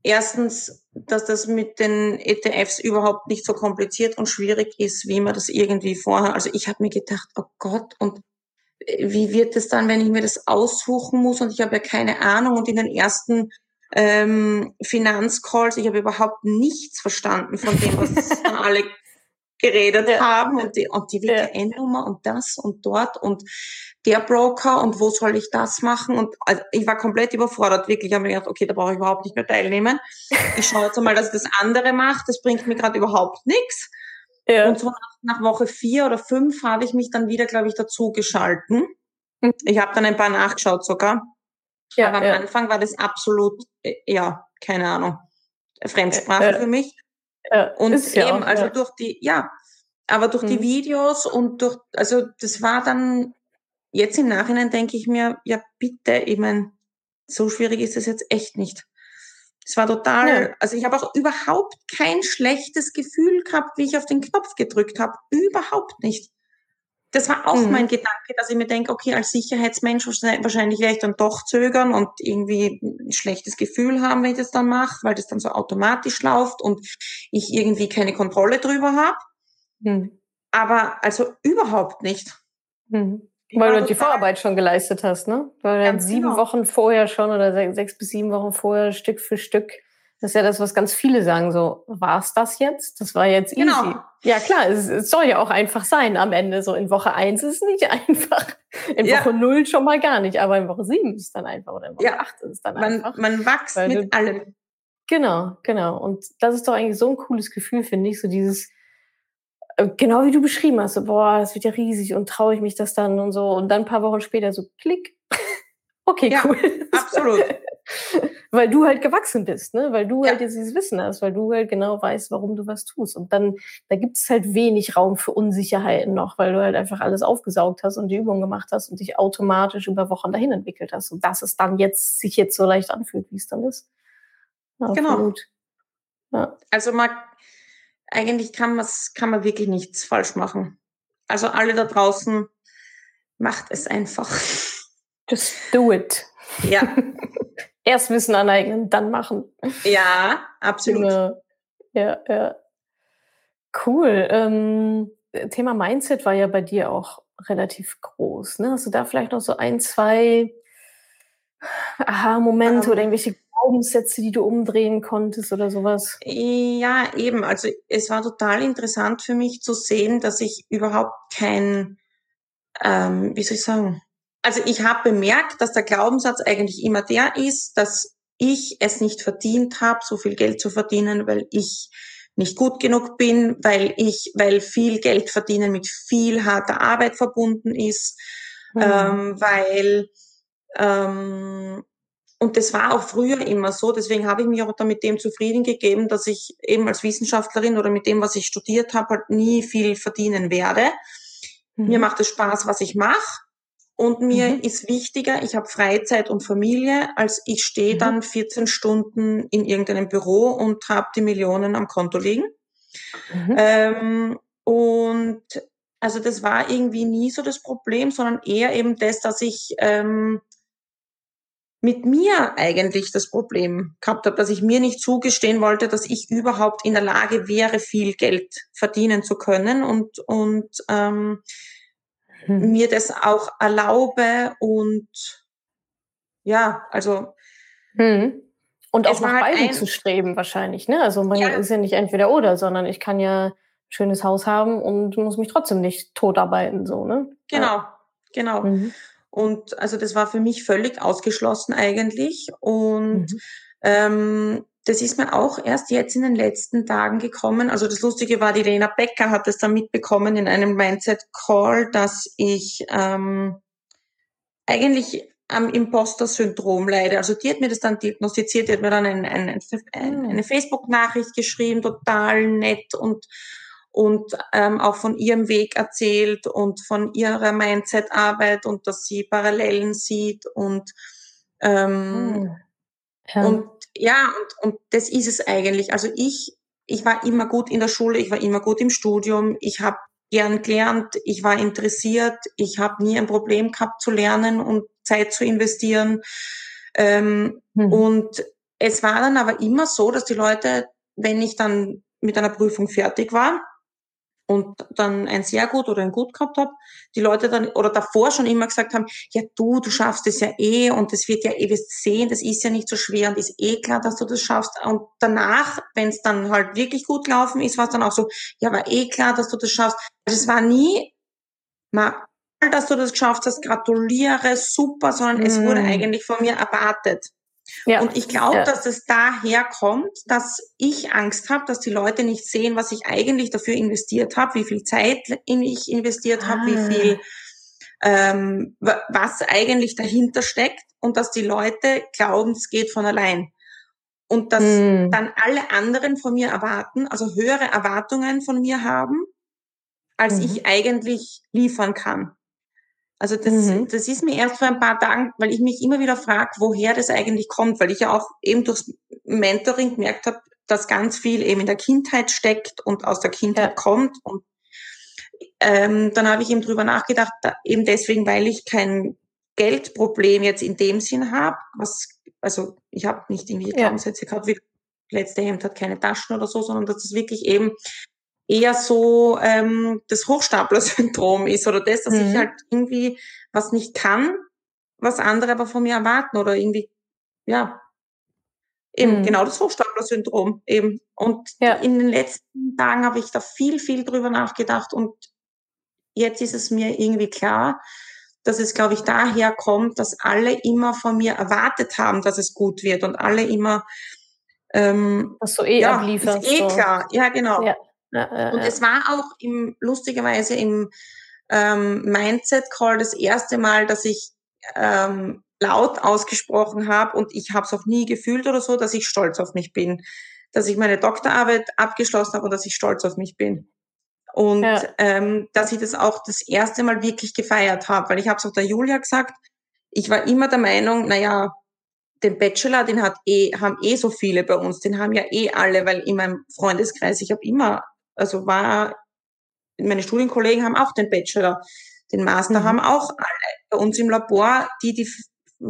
erstens, dass das mit den ETFs überhaupt nicht so kompliziert und schwierig ist, wie man das irgendwie vorher. Also ich habe mir gedacht, oh Gott, und wie wird es dann, wenn ich mir das aussuchen muss und ich habe ja keine Ahnung und in den ersten ähm, Finanzcalls, ich habe überhaupt nichts verstanden von dem, was alle geredet ja. haben und die, und die WKN-Nummer und das und dort und der Broker und wo soll ich das machen und also ich war komplett überfordert, wirklich. Ich habe mir gedacht, okay, da brauche ich überhaupt nicht mehr teilnehmen. Ich schaue jetzt mal, dass ich das andere mache, das bringt mir gerade überhaupt nichts. Ja. Und so nach, nach, Woche vier oder fünf habe ich mich dann wieder, glaube ich, dazu geschalten. Mhm. Ich habe dann ein paar nachgeschaut sogar. Ja, Aber am ja. Anfang war das absolut, äh, ja, keine Ahnung, Fremdsprache für mich. Ja, und eben, auch, also ja. durch die, ja, aber durch mhm. die Videos und durch, also das war dann, jetzt im Nachhinein denke ich mir, ja bitte, ich meine, so schwierig ist es jetzt echt nicht. Es war total, ja. also ich habe auch überhaupt kein schlechtes Gefühl gehabt, wie ich auf den Knopf gedrückt habe. Überhaupt nicht. Das war auch mhm. mein Gedanke, dass ich mir denke, okay, als Sicherheitsmensch wahrscheinlich werde ich dann doch zögern und irgendwie ein schlechtes Gefühl haben, wenn ich das dann mache, weil das dann so automatisch läuft und ich irgendwie keine Kontrolle drüber habe. Mhm. Aber also überhaupt nicht. Mhm. Weil du die Vorarbeit schon geleistet hast, ne? Weil du dann sieben genau. Wochen vorher schon oder sechs bis sieben Wochen vorher Stück für Stück das ist ja das, was ganz viele sagen, so, war's das jetzt? Das war jetzt easy. Genau. Ja, klar, es, es, soll ja auch einfach sein am Ende. So in Woche eins ist es nicht einfach. In ja. Woche null schon mal gar nicht, aber in Woche sieben ist es dann einfach oder in Woche ja. acht ist es dann man, einfach. Man wächst mit du, allem. Genau, genau. Und das ist doch eigentlich so ein cooles Gefühl, finde ich, so dieses, äh, genau wie du beschrieben hast, so, boah, das wird ja riesig und traue ich mich das dann und so. Und dann ein paar Wochen später so, klick. okay, ja, cool. Absolut. Weil du halt gewachsen bist, ne? weil du ja. halt jetzt dieses Wissen hast, weil du halt genau weißt, warum du was tust. Und dann, da gibt es halt wenig Raum für Unsicherheiten noch, weil du halt einfach alles aufgesaugt hast und die Übung gemacht hast und dich automatisch über Wochen dahin entwickelt hast. Und dass es dann jetzt sich jetzt so leicht anfühlt, wie es dann ist. Ja, genau. Ja. Also man, eigentlich kann, man's, kann man wirklich nichts falsch machen. Also alle da draußen, macht es einfach. Just do it. Ja. Erst Wissen aneignen, dann machen. Ja, absolut. Ja, ja. ja. Cool. Ähm, Thema Mindset war ja bei dir auch relativ groß. Ne? Hast du da vielleicht noch so ein, zwei Aha-Momente um, oder ähm. irgendwelche Glaubenssätze, die du umdrehen konntest oder sowas? Ja, eben. Also es war total interessant für mich zu sehen, dass ich überhaupt kein, ähm, wie soll ich sagen, also ich habe bemerkt, dass der Glaubenssatz eigentlich immer der ist, dass ich es nicht verdient habe, so viel Geld zu verdienen, weil ich nicht gut genug bin, weil ich, weil viel Geld verdienen mit viel harter Arbeit verbunden ist, mhm. ähm, weil ähm, und das war auch früher immer so, deswegen habe ich mich auch dann mit dem zufrieden gegeben, dass ich eben als Wissenschaftlerin oder mit dem, was ich studiert habe, halt nie viel verdienen werde. Mhm. Mir macht es Spaß, was ich mache. Und mir mhm. ist wichtiger, ich habe Freizeit und Familie, als ich stehe mhm. dann 14 Stunden in irgendeinem Büro und habe die Millionen am Konto liegen. Mhm. Ähm, und also das war irgendwie nie so das Problem, sondern eher eben das, dass ich ähm, mit mir eigentlich das Problem gehabt habe, dass ich mir nicht zugestehen wollte, dass ich überhaupt in der Lage wäre, viel Geld verdienen zu können und, und ähm, hm. mir das auch erlaube und ja, also hm. und auch nach halt beiden zu streben wahrscheinlich, ne? Also man ja. ist ja nicht entweder oder, sondern ich kann ja ein schönes Haus haben und muss mich trotzdem nicht totarbeiten, so, ne? Genau, ja. genau. Mhm. Und also das war für mich völlig ausgeschlossen eigentlich. Und mhm. ähm, das ist mir auch erst jetzt in den letzten Tagen gekommen. Also das Lustige war, die Lena Becker hat es dann mitbekommen in einem Mindset-Call, dass ich ähm, eigentlich am Imposter-Syndrom leide. Also die hat mir das dann diagnostiziert, die hat mir dann ein, ein, ein, eine Facebook-Nachricht geschrieben, total nett und und ähm, auch von ihrem Weg erzählt und von ihrer Mindset-Arbeit und dass sie Parallelen sieht und ähm, hm. ja. und ja und, und das ist es eigentlich. Also ich ich war immer gut in der Schule, ich war immer gut im Studium, ich habe gern gelernt, ich war interessiert, ich habe nie ein Problem gehabt zu lernen und Zeit zu investieren. Ähm, hm. Und es war dann aber immer so, dass die Leute, wenn ich dann mit einer Prüfung fertig war, und dann ein sehr gut oder ein gut gehabt habe, die Leute dann oder davor schon immer gesagt haben, ja du, du schaffst es ja eh und das wird ja eh wirst sehen, das ist ja nicht so schwer und ist eh klar, dass du das schaffst. Und danach, wenn es dann halt wirklich gut gelaufen ist, war es dann auch so, ja, war eh klar, dass du das schaffst. Also es war nie mal, dass du das geschafft hast, gratuliere, super, sondern mm. es wurde mm. eigentlich von mir erwartet. Ja. Und ich glaube, ja. dass es daher kommt, dass ich Angst habe, dass die Leute nicht sehen, was ich eigentlich dafür investiert habe, wie viel Zeit ich investiert ah. habe, wie ah. viel, ähm, was eigentlich dahinter steckt und dass die Leute glauben, es geht von allein. Und dass mm. dann alle anderen von mir erwarten, also höhere Erwartungen von mir haben, als mhm. ich eigentlich liefern kann. Also das, mhm. das ist mir erst vor ein paar Tagen, weil ich mich immer wieder frage, woher das eigentlich kommt, weil ich ja auch eben durchs Mentoring gemerkt habe, dass ganz viel eben in der Kindheit steckt und aus der Kindheit ja. kommt. Und ähm, dann habe ich eben drüber nachgedacht, da, eben deswegen, weil ich kein Geldproblem jetzt in dem Sinn habe, was, also ich habe nicht irgendwie ja. Glaubenssätze gehabt, wie letzte Hemd hat keine Taschen oder so, sondern dass es wirklich eben eher so ähm, das Hochstapler-Syndrom ist oder das, dass mhm. ich halt irgendwie was nicht kann, was andere aber von mir erwarten oder irgendwie, ja, eben mhm. genau das Hochstapler-Syndrom eben. Und ja. in den letzten Tagen habe ich da viel, viel drüber nachgedacht und jetzt ist es mir irgendwie klar, dass es, glaube ich, daher kommt, dass alle immer von mir erwartet haben, dass es gut wird und alle immer ähm, was du eh ja, ablieferst. Ist eh so. klar, ja genau. Ja. Ja, und es war auch im, lustigerweise im ähm, Mindset-Call das erste Mal, dass ich ähm, laut ausgesprochen habe und ich habe es auch nie gefühlt oder so, dass ich stolz auf mich bin. Dass ich meine Doktorarbeit abgeschlossen habe und dass ich stolz auf mich bin. Und ja. ähm, dass ich das auch das erste Mal wirklich gefeiert habe, weil ich habe es auch der Julia gesagt, ich war immer der Meinung, naja, den Bachelor, den hat eh, haben eh so viele bei uns, den haben ja eh alle, weil in meinem Freundeskreis, ich habe immer also war, meine Studienkollegen haben auch den Bachelor, den Master mhm. haben auch alle. Bei uns im Labor, die, die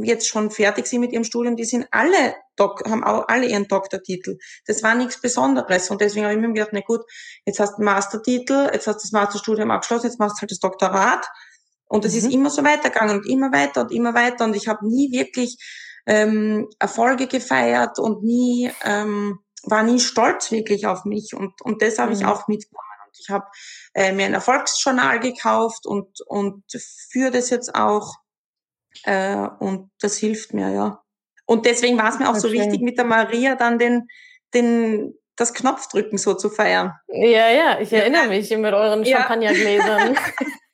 jetzt schon fertig sind mit ihrem Studium, die sind alle, haben auch alle ihren Doktortitel. Das war nichts Besonderes. Und deswegen habe ich mir gedacht, na gut, jetzt hast du einen Mastertitel, jetzt hast du das Masterstudium abgeschlossen, jetzt machst du halt das Doktorat. Und es mhm. ist immer so weitergegangen und immer weiter und immer weiter. Und ich habe nie wirklich ähm, Erfolge gefeiert und nie ähm, war nie stolz wirklich auf mich und, und das habe mhm. ich auch mitgenommen. Und ich habe äh, mir ein Erfolgsjournal gekauft und, und führe das jetzt auch äh, und das hilft mir, ja. Und deswegen war es mir auch okay. so wichtig, mit der Maria dann den, den, das Knopfdrücken so zu feiern. Ja, ja, ich erinnere ja. mich mit euren ja. Champagnergläsern.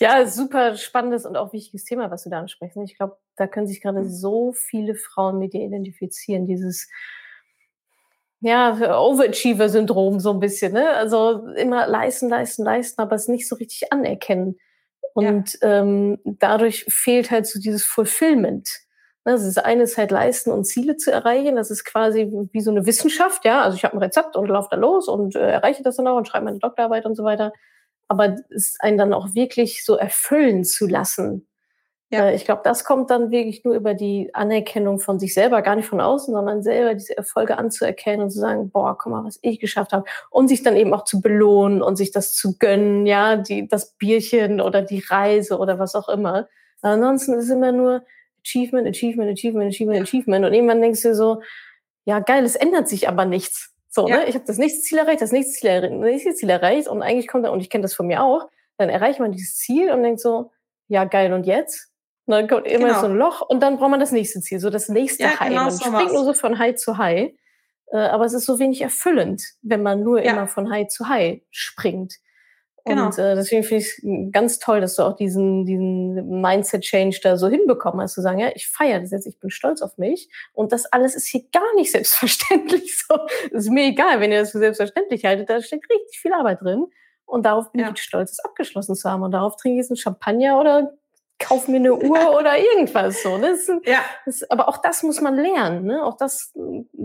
ja, super spannendes und auch wichtiges Thema, was du da ansprichst. Ich glaube, da können sich gerade mhm. so viele Frauen mit dir identifizieren. Dieses ja, Overachiever-Syndrom so ein bisschen, ne? Also immer leisten, leisten, leisten, aber es nicht so richtig anerkennen. Und ja. ähm, dadurch fehlt halt so dieses Fulfillment. Ne? Das ist eine ist halt leisten und Ziele zu erreichen. Das ist quasi wie so eine Wissenschaft, ja. Also ich habe ein Rezept und laufe da los und äh, erreiche das dann auch und schreibe meine Doktorarbeit und so weiter. Aber es einen dann auch wirklich so erfüllen zu lassen, Ja. Äh, ich glaube, das kommt dann wirklich nur über die Anerkennung von sich selber, gar nicht von außen, sondern selber diese Erfolge anzuerkennen und zu sagen, boah, guck mal, was ich geschafft habe. Und sich dann eben auch zu belohnen und sich das zu gönnen, ja, die, das Bierchen oder die Reise oder was auch immer. Ansonsten ist es immer nur Achievement, Achievement, Achievement, Achievement, Achievement. Und irgendwann denkst du so, ja geil, es ändert sich aber nichts. So, ja. ne? Ich habe das nächste Ziel erreicht, das nächste Ziel, erreicht, das nächste Ziel erreicht und eigentlich kommt dann, und ich kenne das von mir auch, dann erreicht man dieses Ziel und denkt so, ja geil, und jetzt? Und dann kommt immer genau. so ein Loch und dann braucht man das nächste Ziel, so das nächste ja, High. Genau man so springt was. nur so von High zu High. Äh, aber es ist so wenig erfüllend, wenn man nur ja. immer von High zu High springt. Genau. Und äh, deswegen finde ich es ganz toll, dass du auch diesen, diesen Mindset-Change da so hinbekommen hast, zu sagen, ja, ich feiere das jetzt, ich bin stolz auf mich. Und das alles ist hier gar nicht selbstverständlich so. Es ist mir egal, wenn ihr das für selbstverständlich haltet, da steckt richtig viel Arbeit drin. Und darauf bin ja. ich stolz, es abgeschlossen zu haben. Und darauf trinke ich jetzt einen Champagner oder kauf mir eine Uhr oder irgendwas so. Das, ja. Das, aber auch das muss man lernen. Ne? Auch das,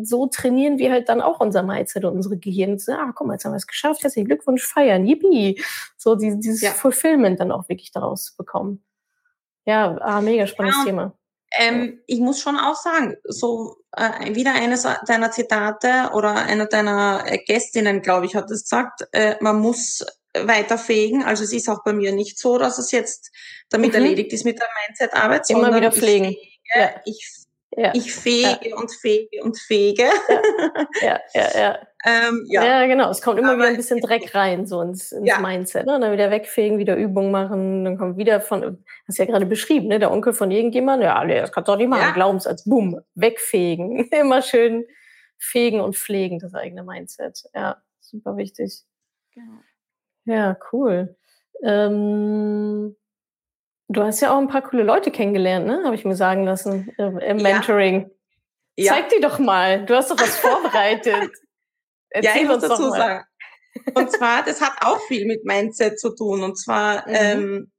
so trainieren wir halt dann auch unser Mindset und unsere Gehirn. So, ah, guck mal, jetzt haben wir es geschafft, herzlichen Glückwunsch, feiern, yippie. So die, dieses ja. Fulfillment dann auch wirklich daraus bekommen. Ja, ah, mega spannendes ja, Thema. Ähm, ich muss schon auch sagen, so äh, wieder eines deiner Zitate oder einer deiner Gästinnen, glaube ich, hat es gesagt, äh, man muss weiterfegen. Also es ist auch bei mir nicht so, dass es jetzt damit mhm. erledigt ist mit der Mindset-Arbeit. Immer wieder pflegen. Ich, fege, ja. ich, ja. ich fege ja. und fege und fege. Ja, ja, ja. Ähm, ja. ja. genau. Es kommt immer Aber wieder ein bisschen Dreck rein, so ins, ins Mindset. Ne? Und dann wieder wegfegen, wieder Übungen machen, dann kommt wieder von, hast ja gerade beschrieben, ne? der Onkel von irgendjemandem, ja, nee, das kannst du auch nicht machen. Ja. Glaubenssatz, boom, wegfegen. immer schön fegen und pflegen, das eigene Mindset. Ja, super wichtig. Genau. Ja, cool. Ähm, du hast ja auch ein paar coole Leute kennengelernt, ne? Habe ich mir sagen lassen äh, im Mentoring. Ja. Zeig die doch mal. Du hast doch was vorbereitet. Erzähl ja, ich muss dazu sagen. Und zwar, das hat auch viel mit Mindset zu tun. Und zwar mhm. ähm,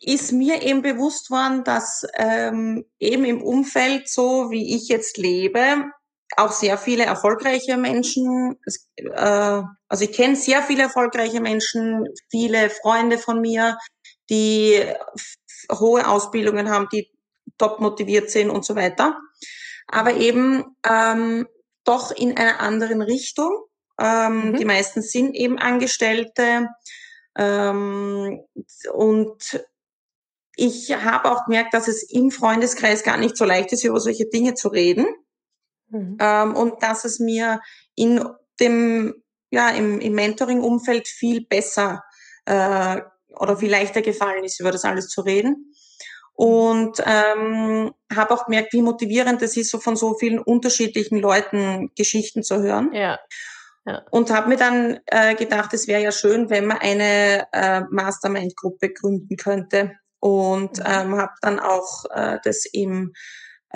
ist mir eben bewusst worden, dass ähm, eben im Umfeld, so wie ich jetzt lebe, auch sehr viele erfolgreiche Menschen. Äh, also ich kenne sehr viele erfolgreiche Menschen, viele Freunde von mir, die hohe Ausbildungen haben, die top motiviert sind und so weiter. Aber eben ähm, doch in einer anderen Richtung. Ähm, mhm. Die meisten sind eben Angestellte. Ähm, und ich habe auch gemerkt, dass es im Freundeskreis gar nicht so leicht ist, über solche Dinge zu reden. Mhm. Ähm, und dass es mir in dem, ja, im, im Mentoring-Umfeld viel besser äh, oder viel leichter gefallen ist, über das alles zu reden. Und ähm, habe auch gemerkt, wie motivierend es ist, so von so vielen unterschiedlichen Leuten Geschichten zu hören. Ja. Ja. Und habe mir dann äh, gedacht, es wäre ja schön, wenn man eine äh, Mastermind-Gruppe gründen könnte. Und mhm. ähm, habe dann auch äh, das im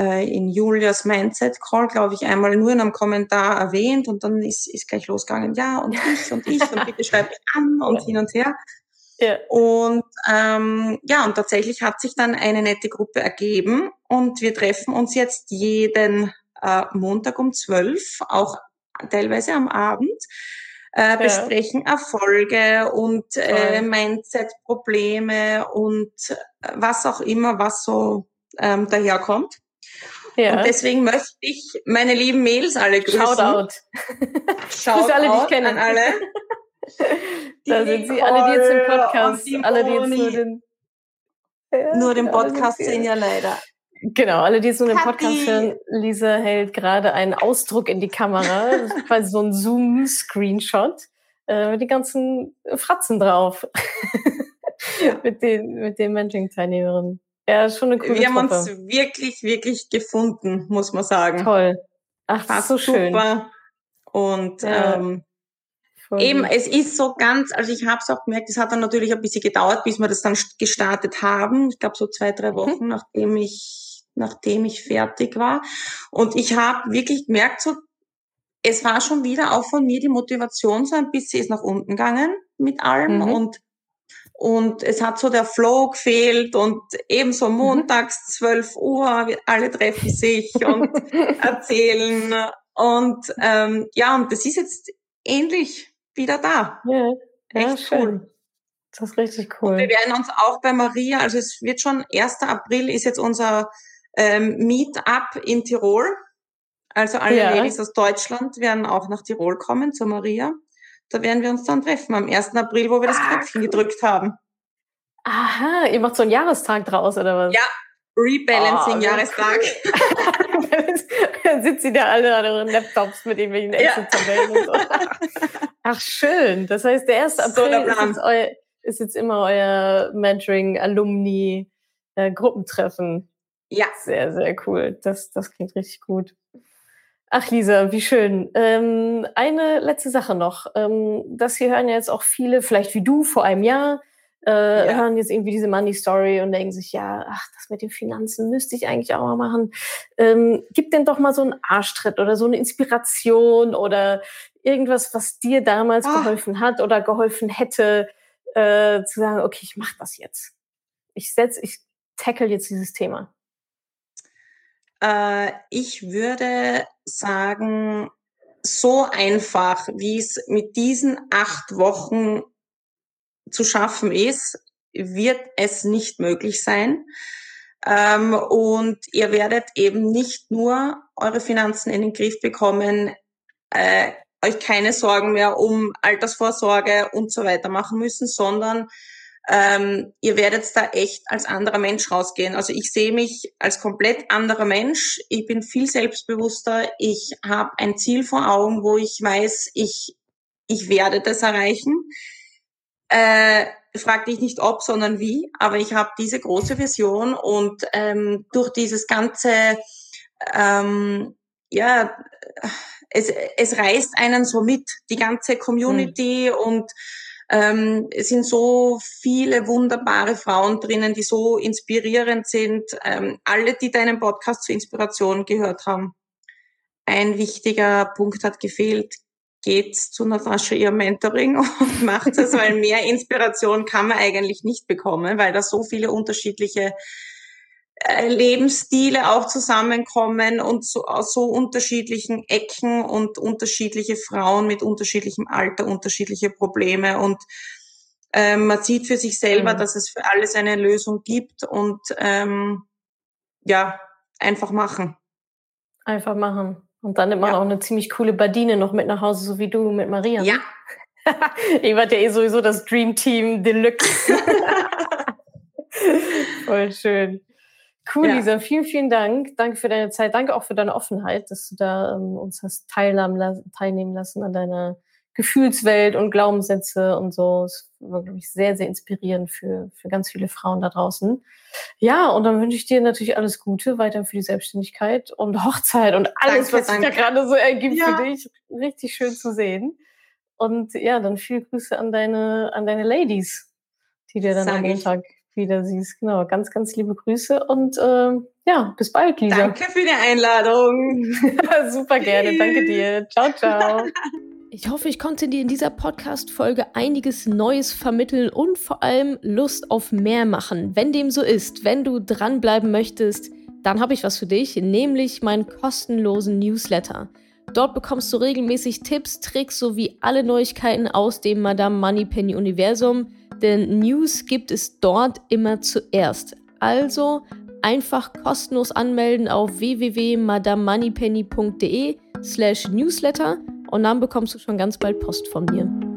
äh, in Julias Mindset Call, glaube ich, einmal nur in einem Kommentar erwähnt und dann ist, ist gleich losgegangen, ja, und ich und ich und bitte schreib mich an und hin und her. Ja. Und ähm, ja, und tatsächlich hat sich dann eine nette Gruppe ergeben und wir treffen uns jetzt jeden äh, Montag um zwölf, auch teilweise am Abend, äh, besprechen ja. Erfolge und äh, Mindset-Probleme und äh, was auch immer, was so ähm, daherkommt. Ja. Und deswegen möchte ich meine lieben Mädels alle grüßen. Shoutout. Shoutout alle, die ich kenne. an alle. da sind sie alle, die jetzt im Podcast, alle, die jetzt nur den, ja, nur den Podcast sehen, ja leider. Genau, alle, die jetzt nur den Podcast hören, Lisa hält gerade einen Ausdruck in die Kamera, das ist quasi so ein Zoom-Screenshot äh, mit den ganzen Fratzen drauf. Ja. mit den, mit den Mentoring-Teilnehmerinnen. Ja, ist schon eine coole Wir haben Truppe. uns wirklich, wirklich gefunden, muss man sagen. Toll. Ach, Fast so schön. Super. Und ja. ähm, eben, es ist so ganz, also ich habe es auch gemerkt, es hat dann natürlich ein bisschen gedauert, bis wir das dann gestartet haben. Ich glaube so zwei, drei mhm. Wochen, mhm. nachdem ich, nachdem ich fertig war. Und ich habe wirklich gemerkt, so, es war schon wieder auch von mir die Motivation so ein bisschen ist nach unten gegangen mit allem mhm. und und es hat so der Flow gefehlt und ebenso mhm. montags 12 Uhr, alle treffen sich und erzählen. Und ähm, ja, und das ist jetzt ähnlich wieder da. Ja, Echt ja, schön. cool. Das ist richtig cool. Und wir werden uns auch bei Maria, also es wird schon 1. April ist jetzt unser ähm, Meetup in Tirol. Also alle ja. Ladies aus Deutschland werden auch nach Tirol kommen zur Maria. Da werden wir uns dann treffen am 1. April, wo wir das ah, Knöpfchen cool. gedrückt haben. Aha, ihr macht so einen Jahrestag draus, oder was? Ja, Rebalancing-Jahrestag. Oh, dann sitzen da alle an ihren Laptops mit irgendwelchen Excel-Tabellen und so. Ach, schön. Das heißt, der 1. April so der ist, jetzt euer, ist, jetzt immer euer Mentoring-Alumni-Gruppentreffen. Äh, ja. Sehr, sehr cool. Das, das klingt richtig gut. Ach, Lisa, wie schön. Ähm, eine letzte Sache noch. Ähm, das hier hören ja jetzt auch viele, vielleicht wie du vor einem Jahr, äh, ja. hören jetzt irgendwie diese Money Story und denken sich, ja, ach, das mit den Finanzen müsste ich eigentlich auch mal machen. Ähm, gib denn doch mal so einen Arschtritt oder so eine Inspiration oder irgendwas, was dir damals ach. geholfen hat oder geholfen hätte, äh, zu sagen, okay, ich mache das jetzt. Ich setze, ich tackle jetzt dieses Thema. Äh, ich würde sagen, so einfach, wie es mit diesen acht Wochen zu schaffen ist, wird es nicht möglich sein. Ähm, und ihr werdet eben nicht nur eure Finanzen in den Griff bekommen, äh, euch keine Sorgen mehr um Altersvorsorge und so weiter machen müssen, sondern ähm, ihr werdet da echt als anderer Mensch rausgehen. Also ich sehe mich als komplett anderer Mensch. Ich bin viel selbstbewusster. Ich habe ein Ziel vor Augen, wo ich weiß, ich, ich werde das erreichen. Äh, frag dich nicht ob, sondern wie. Aber ich habe diese große Vision und ähm, durch dieses ganze, ähm, ja, es, es reißt einen so mit, die ganze Community mhm. und ähm, es sind so viele wunderbare Frauen drinnen, die so inspirierend sind. Ähm, alle, die deinen Podcast zur Inspiration gehört haben. Ein wichtiger Punkt hat gefehlt geht zu Natascha ihr Mentoring und macht es, weil mehr Inspiration kann man eigentlich nicht bekommen, weil da so viele unterschiedliche äh, Lebensstile auch zusammenkommen und so, aus so unterschiedlichen Ecken und unterschiedliche Frauen mit unterschiedlichem Alter, unterschiedliche Probleme und ähm, man sieht für sich selber, mhm. dass es für alles eine Lösung gibt und ähm, ja, einfach machen. Einfach machen. Und dann nimmt man ja. auch eine ziemlich coole Badine noch mit nach Hause, so wie du mit Maria. Ne? Ja. Ihr wart ja eh sowieso das Dream Team Deluxe. Voll schön. Cool, ja. Lisa. Vielen, vielen Dank. Danke für deine Zeit. Danke auch für deine Offenheit, dass du da ähm, uns hast teilnehmen lassen an deiner Gefühlswelt und Glaubenssätze und so. Es war, glaube ich, sehr, sehr inspirierend für, für ganz viele Frauen da draußen. Ja, und dann wünsche ich dir natürlich alles Gute weiter für die Selbstständigkeit und Hochzeit und alles, danke, was sich da gerade so ergibt ja. für dich. Richtig schön zu sehen. Und ja, dann viele Grüße an deine, an deine Ladies, die dir dann Sag am Montag wieder siehst. Genau, ganz, ganz liebe Grüße und äh, ja, bis bald, Lisa. Danke für die Einladung. Super gerne, danke dir. Ciao, ciao. Ich hoffe, ich konnte dir in dieser Podcast-Folge einiges Neues vermitteln und vor allem Lust auf mehr machen. Wenn dem so ist, wenn du dranbleiben möchtest, dann habe ich was für dich, nämlich meinen kostenlosen Newsletter. Dort bekommst du regelmäßig Tipps, Tricks sowie alle Neuigkeiten aus dem Madame Moneypenny Universum, denn News gibt es dort immer zuerst. Also einfach kostenlos anmelden auf www.madamemoneypenny.de slash newsletter und dann bekommst du schon ganz bald Post von mir.